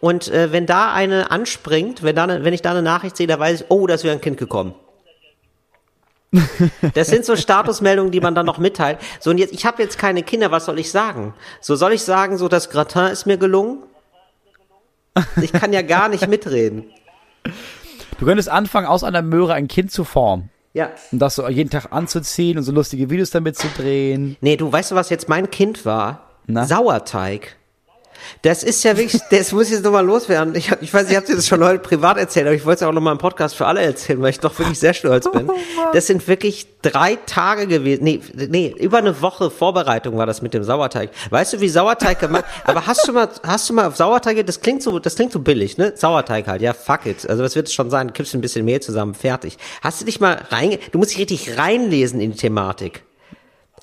Speaker 1: und äh, wenn da eine anspringt, wenn, da eine, wenn ich da eine Nachricht sehe, da weiß ich, oh, da ist wieder ein Kind gekommen. Das sind so Statusmeldungen, die man dann noch mitteilt. So, und jetzt, ich habe jetzt keine Kinder, was soll ich sagen? So, soll ich sagen, so das Gratin ist mir gelungen? Ich kann ja gar nicht mitreden.
Speaker 2: Du könntest anfangen, aus einer Möhre ein Kind zu formen.
Speaker 1: Ja.
Speaker 2: Und das so jeden Tag anzuziehen und so lustige Videos damit zu drehen.
Speaker 1: Nee, du weißt du, was jetzt mein Kind war?
Speaker 2: Na?
Speaker 1: Sauerteig. Das ist ja wirklich, das muss ich jetzt nochmal loswerden. Ich, ich weiß, ich habe dir das schon heute privat erzählt, aber ich wollte es auch nochmal im Podcast für alle erzählen, weil ich doch wirklich sehr stolz bin. Das sind wirklich drei Tage gewesen. Nee, nee, über eine Woche Vorbereitung war das mit dem Sauerteig. Weißt du, wie Sauerteig gemacht? Aber hast du mal, hast du mal auf Sauerteig, das klingt so, das klingt so billig, ne? Sauerteig halt, ja, fuck it. Also das wird es schon sein, du kippst ein bisschen Mehl zusammen, fertig. Hast du dich mal rein, du musst dich richtig reinlesen in die Thematik.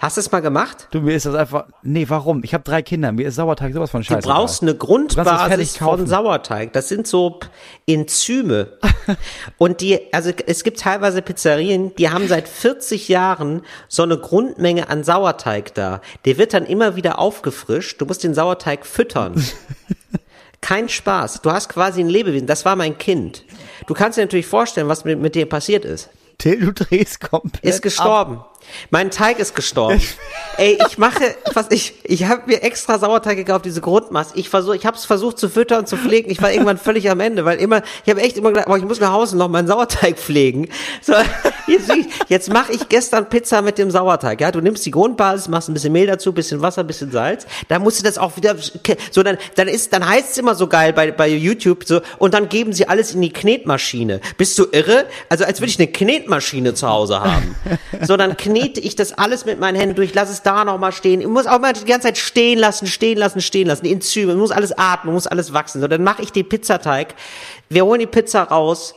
Speaker 1: Hast du es mal gemacht?
Speaker 2: Du, mir ist das einfach. Nee, warum? Ich habe drei Kinder, mir ist Sauerteig sowas von
Speaker 1: Du
Speaker 2: scheiße.
Speaker 1: brauchst eine Grundbasis von Sauerteig. Das sind so Enzyme. Und die, also es gibt teilweise Pizzerien, die haben seit 40 Jahren so eine Grundmenge an Sauerteig da. Der wird dann immer wieder aufgefrischt. Du musst den Sauerteig füttern. Kein Spaß. Du hast quasi ein Lebewesen. Das war mein Kind. Du kannst dir natürlich vorstellen, was mit, mit dir passiert ist.
Speaker 2: Till, du drehst komplett.
Speaker 1: Ist
Speaker 2: ab.
Speaker 1: Mein Teig ist gestorben. Ey, ich mache, was ich, ich habe mir extra Sauerteig gekauft, diese Grundmasse. Ich versuche, ich habe es versucht zu füttern, zu pflegen. Ich war irgendwann völlig am Ende, weil immer, ich habe echt immer gedacht, oh, ich muss nach Hause noch meinen Sauerteig pflegen. So, jetzt, jetzt mache ich gestern Pizza mit dem Sauerteig. Ja, du nimmst die Grundbasis, machst ein bisschen Mehl dazu, bisschen Wasser, bisschen Salz. Da musst du das auch wieder, so dann, dann ist, dann heißt es immer so geil bei bei YouTube so und dann geben sie alles in die Knetmaschine. Bist du irre? Also als würde ich eine Knetmaschine zu Hause haben. So, dann knete ich das alles mit meinen Händen durch, lass es da nochmal stehen. Ich muss auch mal die ganze Zeit stehen lassen, stehen lassen, stehen lassen. Die Enzyme, muss alles atmen, muss alles wachsen. So, dann mache ich den Pizzateig. Wir holen die Pizza raus.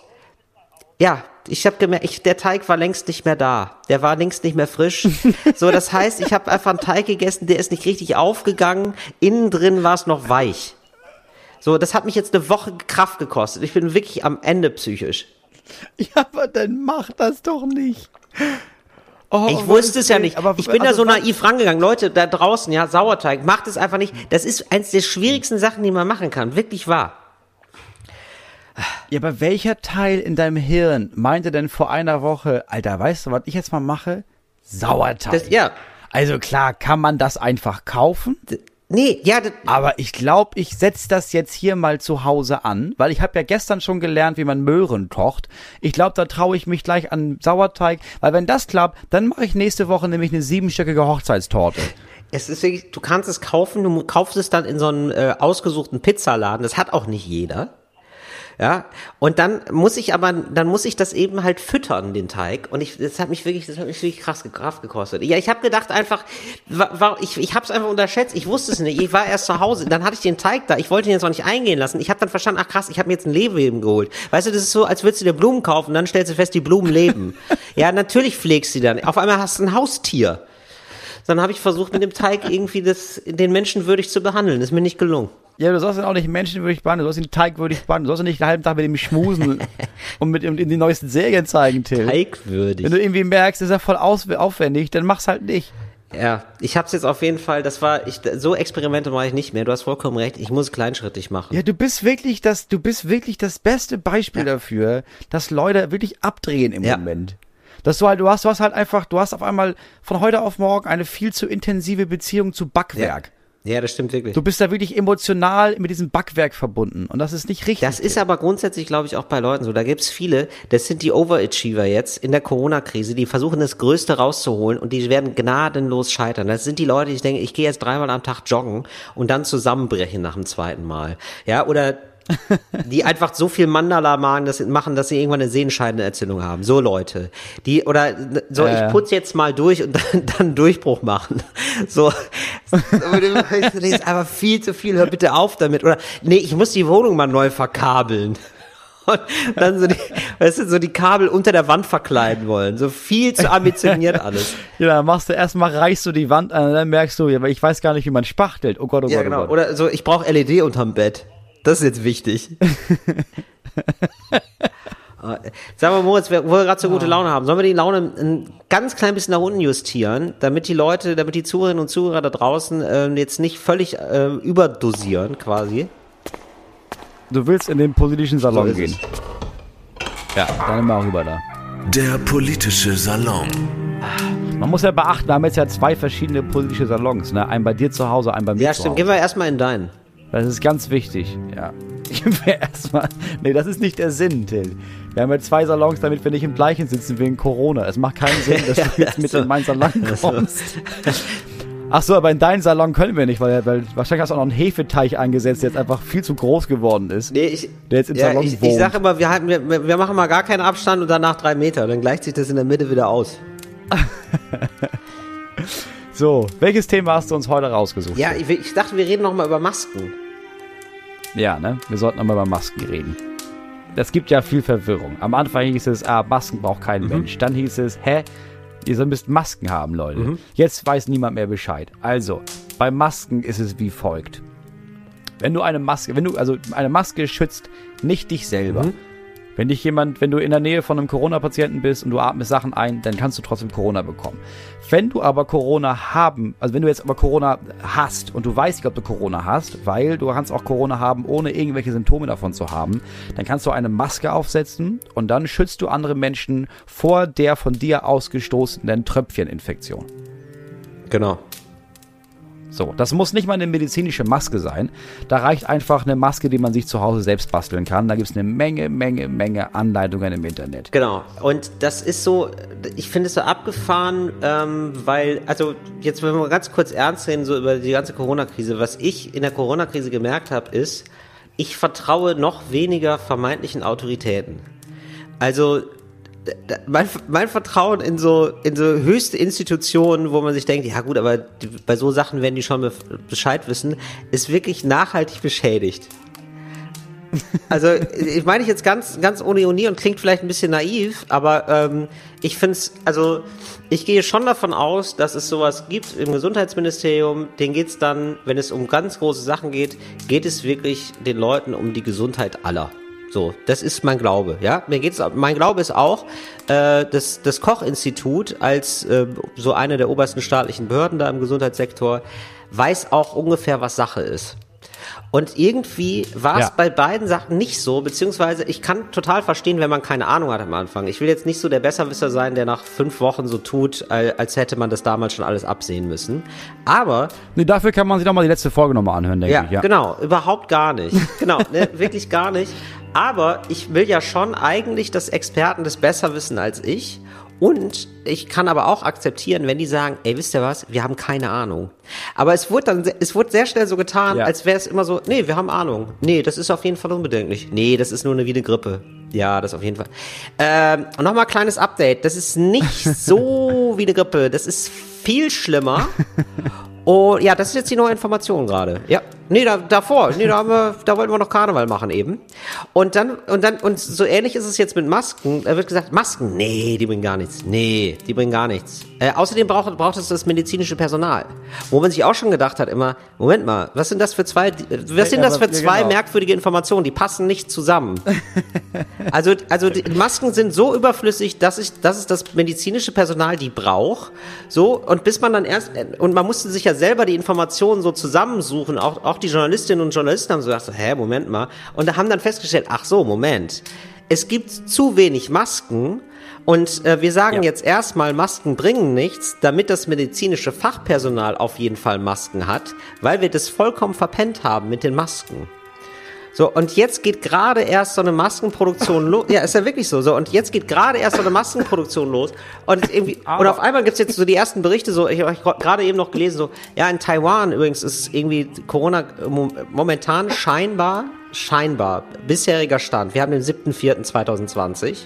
Speaker 1: Ja, ich habe gemerkt, ich, der Teig war längst nicht mehr da. Der war längst nicht mehr frisch. So, das heißt, ich habe einfach einen Teig gegessen, der ist nicht richtig aufgegangen. Innen drin war es noch weich. So, das hat mich jetzt eine Woche Kraft gekostet. Ich bin wirklich am Ende psychisch.
Speaker 2: Ja, aber dann mach das doch nicht. Oh,
Speaker 1: Ich
Speaker 2: um
Speaker 1: wusste es ja nicht.
Speaker 2: Aber
Speaker 1: ich bin da
Speaker 2: also
Speaker 1: so
Speaker 2: was-
Speaker 1: naiv rangegangen. Leute, da draußen, ja, Sauerteig, macht es einfach nicht. Das ist eins der schwierigsten Sachen, die man machen kann. Wirklich wahr.
Speaker 2: Ja, aber welcher Teil in deinem Hirn meinte denn vor einer Woche, Alter, weißt du, was ich jetzt mal mache? Sauerteig.
Speaker 1: Das, ja.
Speaker 2: Also klar, kann man das einfach kaufen,
Speaker 1: Nee, ja,
Speaker 2: aber ich glaube, ich setz das jetzt hier mal zu Hause an, weil ich habe ja gestern schon gelernt, wie man Möhren kocht. Ich glaube, da traue ich mich gleich an Sauerteig, weil wenn das klappt, dann mache ich nächste Woche nämlich eine siebenstöckige Hochzeitstorte.
Speaker 1: es ist wirklich, du kannst es kaufen, du kaufst es dann in so einem äh, ausgesuchten Pizzaladen. Das hat auch nicht jeder. Ja, und dann muss ich aber, dann muss ich das eben halt füttern, den Teig. Und ich, das hat mich wirklich, das hat mich wirklich krass Kraft gekostet. Ja, ich habe gedacht einfach, wa- wa- ich, ich habe es einfach unterschätzt. Ich wusste es nicht. Ich war erst zu Hause, dann hatte ich den Teig da. Ich wollte ihn jetzt noch nicht eingehen lassen. Ich habe dann verstanden, ach krass, ich habe mir jetzt ein Lebewesen geholt. Weißt du, das ist so, als würdest du dir Blumen kaufen, dann stellst du fest, die Blumen leben. ja, natürlich pflegst du die dann. Auf einmal hast du ein Haustier. Dann habe ich versucht, mit dem Teig irgendwie das, den Menschen würdig zu behandeln. Ist mir nicht gelungen.
Speaker 2: Ja, du sollst ihn auch nicht menschenwürdig behandeln, du sollst ihn teigwürdig behandeln, du sollst ihn nicht den halben Tag mit ihm schmusen und mit ihm in die neuesten Serien zeigen, Till.
Speaker 1: Teigwürdig.
Speaker 2: Wenn du irgendwie merkst, ist er voll aufwendig, dann mach's halt nicht.
Speaker 1: Ja, ich hab's jetzt auf jeden Fall, das war, ich, so Experimente mache ich nicht mehr. Du hast vollkommen recht, ich muss kleinschrittig machen.
Speaker 2: Ja, du bist wirklich das, du bist wirklich das beste Beispiel dafür, dass Leute wirklich abdrehen im
Speaker 1: Ja.
Speaker 2: Moment. Dass du halt, du hast, du hast halt einfach, du hast auf einmal von heute auf morgen eine viel zu intensive Beziehung zu Backwerk.
Speaker 1: Ja, das stimmt wirklich.
Speaker 2: Du bist da wirklich emotional mit diesem Backwerk verbunden und das ist nicht richtig.
Speaker 1: Das ist aber grundsätzlich, glaube ich, auch bei Leuten so. Da gibt's viele, das sind die Overachiever jetzt in der Corona-Krise, die versuchen das Größte rauszuholen und die werden gnadenlos scheitern. Das sind die Leute, die denken, ich gehe jetzt dreimal am Tag joggen und dann zusammenbrechen nach dem zweiten Mal. Ja, oder die einfach so viel Mandala machen, dass, machen, dass sie irgendwann eine Sehenscheidenentzündung haben. So Leute. Die, oder so,
Speaker 2: Ja, ja.
Speaker 1: ich putze jetzt mal durch und dann, dann einen Durchbruch machen. So. Das ist einfach viel zu viel, hör bitte auf damit. Oder, nee, ich muss die Wohnung mal neu verkabeln. Und dann so die, weißt du, so die Kabel unter der Wand verkleiden wollen. So viel zu ambitioniert alles.
Speaker 2: ja, dann machst du erstmal, reichst du die Wand an und dann merkst du, ich weiß gar nicht, wie man spachtelt. Oh Gott, oh
Speaker 1: Ja,
Speaker 2: Gott,
Speaker 1: genau.
Speaker 2: oh Gott.
Speaker 1: Oder so, ich brauche LED unterm Bett. Das ist jetzt wichtig. Äh, Sag mal, Moritz, wir- wo wir gerade so gute Laune haben, sollen wir die Laune ein ganz klein bisschen nach unten justieren, damit die Leute, damit die Zuhörerinnen und Zuhörer da draußen ähm, jetzt nicht völlig ähm, überdosieren, quasi.
Speaker 2: Du willst in den politischen Salon
Speaker 1: ist
Speaker 2: gehen. Ja, dann mal rüber da.
Speaker 4: Der politische Salon.
Speaker 2: Man muss ja beachten, wir haben jetzt ja zwei verschiedene politische Salons, ne? Einen bei dir zu Hause, einen bei mir
Speaker 1: Ja,
Speaker 2: zu
Speaker 1: stimmt.
Speaker 2: Hause.
Speaker 1: Gehen wir erstmal in deinen.
Speaker 2: Das ist ganz wichtig, ja. Ich erstmal. Nee, das ist nicht der Sinn, Till. Wir haben ja zwei Salons, damit wir nicht im gleichen sitzen wegen Corona. Es macht keinen Sinn, dass du jetzt mit in meinen Salon
Speaker 1: Also,
Speaker 2: kommst. Ach so, aber in deinen Salon können wir nicht, weil, weil wahrscheinlich hast du auch noch einen Hefeteich eingesetzt, der jetzt einfach viel zu groß geworden ist.
Speaker 1: Nee, ich,
Speaker 2: Der jetzt im
Speaker 1: ja,
Speaker 2: Salon
Speaker 1: ich, ich
Speaker 2: wohnt.
Speaker 1: sag immer, wir, halten, wir, wir machen mal gar keinen Abstand und danach drei Meter. Dann gleicht sich das in der Mitte wieder aus.
Speaker 2: So, welches Thema hast du uns heute rausgesucht?
Speaker 1: Ja, ich, ich dachte, wir reden noch mal über Masken.
Speaker 2: Ja, ne? Wir sollten nochmal über Masken reden. Es gibt ja viel Verwirrung. Am Anfang hieß es, ah, Masken braucht kein
Speaker 1: Mhm.
Speaker 2: Mensch. Dann hieß es, hä? Ihr müsst Masken haben, Leute.
Speaker 1: Mhm.
Speaker 2: Jetzt weiß niemand mehr Bescheid. Also, bei Masken ist es wie folgt. Wenn du eine Maske, wenn du, also eine Maske schützt nicht dich selber.
Speaker 1: Mhm.
Speaker 2: Wenn dich jemand, wenn du in der Nähe von einem Corona-Patienten bist und du atmest Sachen ein, dann kannst du trotzdem Corona bekommen. Wenn du aber Corona haben, also wenn du jetzt aber Corona hast und du weißt nicht, ob du Corona hast, weil du kannst auch Corona haben, ohne irgendwelche Symptome davon zu haben, dann kannst du eine Maske aufsetzen und dann schützt du andere Menschen vor der von dir ausgestoßenen Tröpfcheninfektion.
Speaker 1: Genau.
Speaker 2: So, das muss nicht mal eine medizinische Maske sein. Da reicht einfach eine Maske, die man sich zu Hause selbst basteln kann. Da gibt es eine Menge, Menge, Menge Anleitungen im Internet.
Speaker 1: Genau. Und das ist so, ich finde es so abgefahren, ähm, weil, also jetzt, wenn wir ganz kurz ernst reden, so über die ganze Corona-Krise, was ich in der Corona-Krise gemerkt habe, ist, ich vertraue noch weniger vermeintlichen Autoritäten. Also mein, mein Vertrauen in so in so höchste Institutionen, wo man sich denkt, ja gut, aber bei so Sachen werden die schon be Bescheid wissen, ist wirklich nachhaltig beschädigt. Also, ich meine ich jetzt ganz, ganz ohne Ironie und klingt vielleicht ein bisschen naiv, aber ähm, ich finde es, also ich gehe schon davon aus, dass es sowas gibt im Gesundheitsministerium, denen geht es dann, wenn es um ganz große Sachen geht, geht es wirklich den Leuten um die Gesundheit aller. So, das ist mein Glaube, ja. Mir geht's, mein Glaube ist auch, äh, das, das Koch-Institut als äh, so eine der obersten staatlichen Behörden da im Gesundheitssektor weiß auch ungefähr, was Sache ist. Und irgendwie war es
Speaker 2: Ja.
Speaker 1: bei beiden Sachen nicht so, beziehungsweise ich kann total verstehen, wenn man keine Ahnung hat am Anfang. Ich will jetzt nicht so der Besserwisser sein, der nach fünf Wochen so tut, al- als hätte man das damals schon alles absehen müssen. Aber
Speaker 2: Nee, dafür kann man sich doch mal die letzte Folge nochmal anhören, denke
Speaker 1: ja,
Speaker 2: ich. Ja,
Speaker 1: genau, überhaupt gar nicht. Genau, ne, wirklich gar nicht. Aber ich will ja schon eigentlich, dass Experten das besser wissen als ich. Und ich kann aber auch akzeptieren, wenn die sagen, ey, wisst ihr was, wir haben keine Ahnung. Aber es wurde dann, es wurde sehr schnell so getan,
Speaker 2: Ja.
Speaker 1: als wäre es immer so, nee, wir haben Ahnung. Nee, das ist auf jeden Fall unbedenklich. Nee, das ist nur eine wie eine Grippe. Ja, das auf jeden Fall. Ähm, und nochmal kleines Update. Das ist nicht so wie eine Grippe. Das ist viel schlimmer. Oh, ja, das ist jetzt die neue Information gerade. Ja. Nee, da, davor. Nee, da, haben wir, da wollten wir noch Karneval machen eben. Und dann, und dann, und so ähnlich ist es jetzt mit Masken. Da wird gesagt, Masken, nee, die bringen gar nichts. Nee, die bringen gar nichts. Äh, außerdem braucht, braucht es das medizinische Personal. Wo man sich auch schon gedacht hat, immer, Moment mal, was sind das für zwei, was sind das für zwei
Speaker 2: genau.
Speaker 1: merkwürdige Informationen? Die passen nicht zusammen. Also, also die Masken sind so überflüssig, dass ich, dass es das medizinische Personal die braucht. So, und bis man dann erst, und man musste sich ja selber die Informationen so zusammensuchen. Auch, auch die Journalistinnen und Journalisten haben so gedacht, hä, Moment mal. Und da haben dann festgestellt, ach so, Moment. Es gibt zu wenig Masken. Und äh, wir sagen
Speaker 2: Ja.
Speaker 1: jetzt erstmal, Masken bringen nichts, damit das medizinische Fachpersonal auf jeden Fall Masken hat, weil wir das vollkommen verpennt haben mit den Masken. So, und jetzt geht gerade erst so eine Maskenproduktion los. Ja, ist ja wirklich so. So, und jetzt geht gerade erst so eine Maskenproduktion los. Und irgendwie, und auf einmal gibt's jetzt so die ersten Berichte, so, ich habe gerade eben noch gelesen, so, ja, in Taiwan übrigens ist irgendwie Corona mo- momentan scheinbar, scheinbar, bisheriger Stand. Wir haben den 7.4.2020.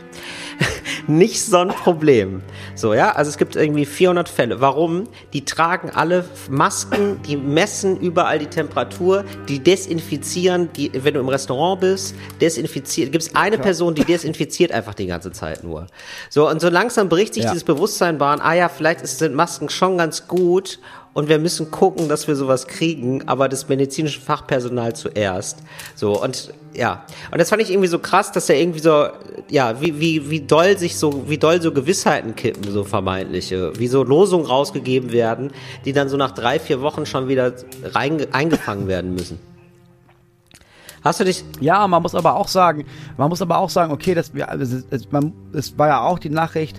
Speaker 1: Nicht so ein Problem. So, ja, also es gibt irgendwie 400 Fälle. Warum? Die tragen alle Masken, die messen überall die Temperatur, die desinfizieren, die, wenn du im Restaurant bist, desinfiziert, gibt es eine Person, die desinfiziert einfach die ganze Zeit nur. So, und so langsam bricht sich
Speaker 2: Ja.
Speaker 1: dieses Bewusstsein bahn, ah ja, vielleicht ist, sind Masken schon ganz gut und wir müssen gucken, dass wir sowas kriegen, aber das medizinische Fachpersonal zuerst. So, und ja. Und das fand ich irgendwie so krass, dass er irgendwie so, ja, wie, wie, wie doll sich so, wie doll so Gewissheiten kippen, so vermeintliche, wie so Losungen rausgegeben werden, die dann so nach drei, vier Wochen schon wieder rein, eingefangen werden müssen. Hast du dich,
Speaker 2: Ja, man muss aber auch sagen, man muss aber auch sagen, okay, das, wir- also man, es war ja auch die Nachricht,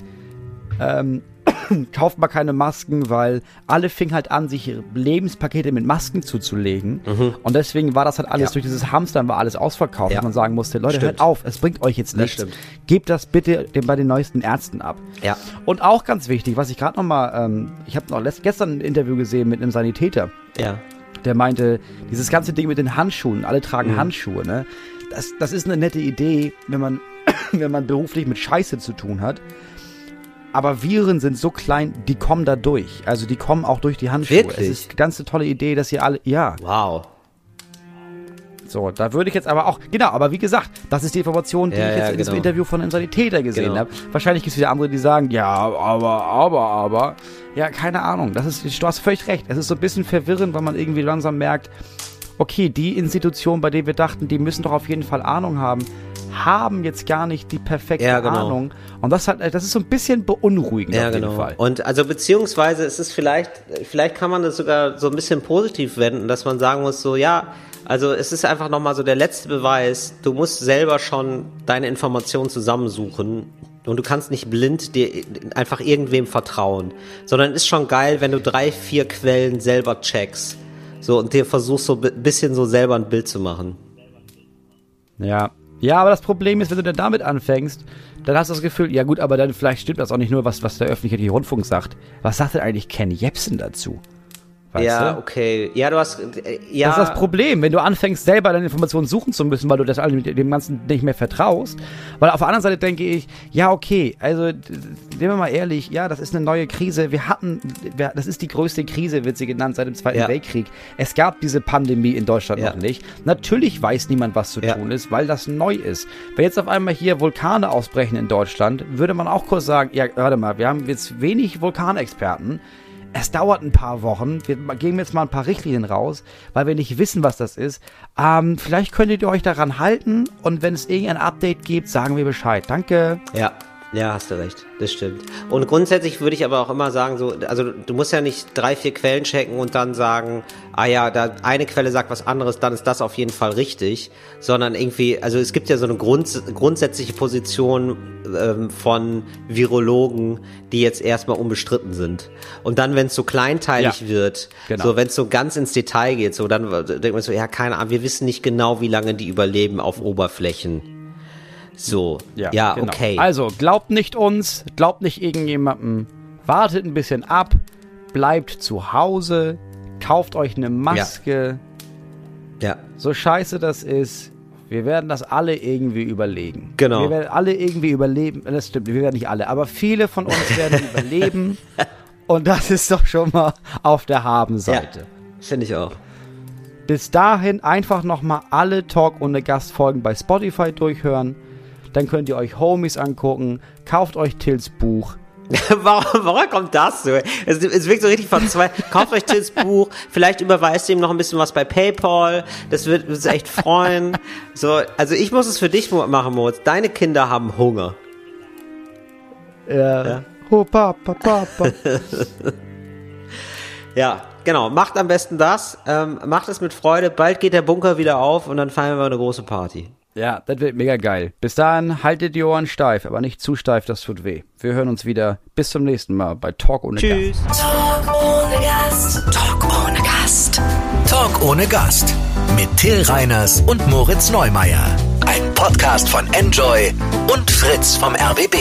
Speaker 2: ähm, kauft mal keine Masken, weil alle fingen halt an, sich Lebenspakete mit Masken zuzulegen. Und deswegen war das halt alles
Speaker 1: Ja.
Speaker 2: durch dieses Hamstern war alles ausverkauft,
Speaker 1: Ja.
Speaker 2: dass man sagen musste, Leute,
Speaker 1: Stimmt.
Speaker 2: hört auf, es bringt euch jetzt nichts. Gebt das bitte dem, bei den neuesten Ärzten ab.
Speaker 1: Ja.
Speaker 2: Und auch ganz wichtig, was ich gerade noch mal, ähm, ich habe noch gestern ein Interview gesehen mit einem Sanitäter,
Speaker 1: Ja.
Speaker 2: der meinte, dieses ganze Ding mit den Handschuhen, alle tragen
Speaker 1: Mhm.
Speaker 2: Handschuhe, ne? Das, das ist eine nette Idee, wenn man, wenn man beruflich mit Scheiße zu tun hat. Aber Viren sind so klein, die kommen da durch. Also die kommen auch durch die Handschuhe.
Speaker 1: Wirklich?
Speaker 2: Es ist eine ganz tolle Idee, dass ihr alle, ja.
Speaker 1: Wow.
Speaker 2: So, da würde ich jetzt aber auch, genau, aber wie gesagt, das ist die Information, die
Speaker 1: Ja,
Speaker 2: ich jetzt
Speaker 1: ja,
Speaker 2: in diesem
Speaker 1: genau.
Speaker 2: Interview von einem Sanitäter gesehen
Speaker 1: Genau.
Speaker 2: habe. Wahrscheinlich gibt es wieder andere, die sagen, ja, aber, aber, aber. Ja, keine Ahnung. Das ist, du hast völlig recht. Es ist so ein bisschen verwirrend, weil man irgendwie langsam merkt, okay, die Institutionen, bei denen wir dachten, die müssen doch auf jeden Fall Ahnung haben, haben jetzt gar nicht die perfekte
Speaker 1: Ja, genau.
Speaker 2: Ahnung. Und das hat, das ist so ein bisschen beunruhigend
Speaker 1: Ja,
Speaker 2: auf jeden
Speaker 1: genau.
Speaker 2: Fall.
Speaker 1: Und also beziehungsweise es ist vielleicht, vielleicht kann man das sogar so ein bisschen positiv wenden, dass man sagen muss, so ja, also es ist einfach nochmal so der letzte Beweis, du musst selber schon deine Informationen zusammensuchen und du kannst nicht blind dir einfach irgendwem vertrauen, sondern ist schon geil, wenn du drei, vier Quellen selber checkst. So, und dir versuchst so ein bisschen so selber ein Bild zu machen.
Speaker 2: Ja. Ja, aber das Problem ist, wenn du dann damit anfängst, dann hast du das Gefühl, ja gut, aber dann vielleicht stimmt das auch nicht nur, was, was der öffentliche Rundfunk sagt. Was sagt denn eigentlich Ken Jebsen dazu? Weißt
Speaker 1: ja,
Speaker 2: du?
Speaker 1: okay. Ja, du hast, äh, ja.
Speaker 2: Das ist das Problem, wenn du anfängst, selber deine Informationen suchen zu müssen, weil du das dem Ganzen nicht mehr vertraust. Weil auf der anderen Seite denke ich, ja, okay, also, sind wir mal ehrlich, ja, das ist eine neue Krise. Wir hatten, das ist die größte Krise, wird sie genannt, seit dem Zweiten
Speaker 1: Ja.
Speaker 2: Weltkrieg. Es gab diese Pandemie in Deutschland
Speaker 1: Ja.
Speaker 2: noch nicht. Natürlich weiß niemand, was zu tun ist, weil das neu ist. Wenn jetzt auf einmal hier Vulkane ausbrechen in Deutschland, würde man auch kurz sagen, ja, warte mal, wir haben jetzt wenig Vulkanexperten. Es dauert ein paar Wochen. Wir geben jetzt mal ein paar Richtlinien raus, weil wir nicht wissen, was das ist. Ähm, vielleicht könntet ihr euch daran halten und wenn es irgendein Update gibt, sagen wir Bescheid. Danke.
Speaker 1: Ja, ja, hast du recht. Das stimmt. Und grundsätzlich würde ich aber auch immer sagen, so, also du musst ja nicht drei, vier Quellen checken und dann sagen, ah ja, da eine Quelle sagt was anderes, dann ist das auf jeden Fall richtig, sondern irgendwie, also es gibt ja so eine Grund, grundsätzliche Position ähm, von Virologen, die jetzt erstmal unbestritten sind. Und dann, wenn es so kleinteilig
Speaker 2: Ja,
Speaker 1: wird,
Speaker 2: genau.
Speaker 1: so wenn es so ganz ins Detail geht, so dann denkt man so, ja, keine Ahnung, wir wissen nicht genau, wie lange die überleben auf Oberflächen. So, ja,
Speaker 2: genau.
Speaker 1: okay.
Speaker 2: Also, glaubt nicht uns, glaubt nicht irgendjemandem. Wartet ein bisschen ab, bleibt zu Hause, kauft euch eine Maske.
Speaker 1: ja.
Speaker 2: So scheiße das ist, wir werden das alle irgendwie überlegen.
Speaker 1: Genau.
Speaker 2: Wir werden alle irgendwie überleben. Das stimmt, wir werden nicht alle, aber viele von uns werden überleben. Und das ist doch schon mal auf der Habenseite.
Speaker 1: Ja, finde ich auch.
Speaker 2: Bis dahin einfach nochmal alle Talk ohne Gastfolgen bei Spotify durchhören. Dann könnt ihr euch Homies angucken. Kauft euch Tills Buch.
Speaker 1: warum, warum kommt das so? Es, es wirkt so richtig verzweifelt. Kauft euch Tills Buch, vielleicht überweist ihr ihm noch ein bisschen was bei PayPal. Das wird uns echt freuen. So, also ich muss es für dich machen, Moritz. Deine Kinder haben Hunger.
Speaker 2: Äh, Oh, Papa, Papa.
Speaker 1: Ja, genau. Macht am besten das. Ähm, macht es mit Freude. Bald geht der Bunker wieder auf und dann feiern wir eine große Party.
Speaker 2: Ja, das wird mega geil. Bis dahin haltet die Ohren steif, aber nicht zu steif, das tut weh. Wir hören uns wieder. Bis zum nächsten Mal bei Talk ohne Gast.
Speaker 1: Tschüss.
Speaker 3: Talk ohne Gast. Talk ohne Gast.
Speaker 4: Talk ohne Gast. Mit Till Reiners und Moritz Neumeier. Ein Podcast von Enjoy und Fritz vom RBB.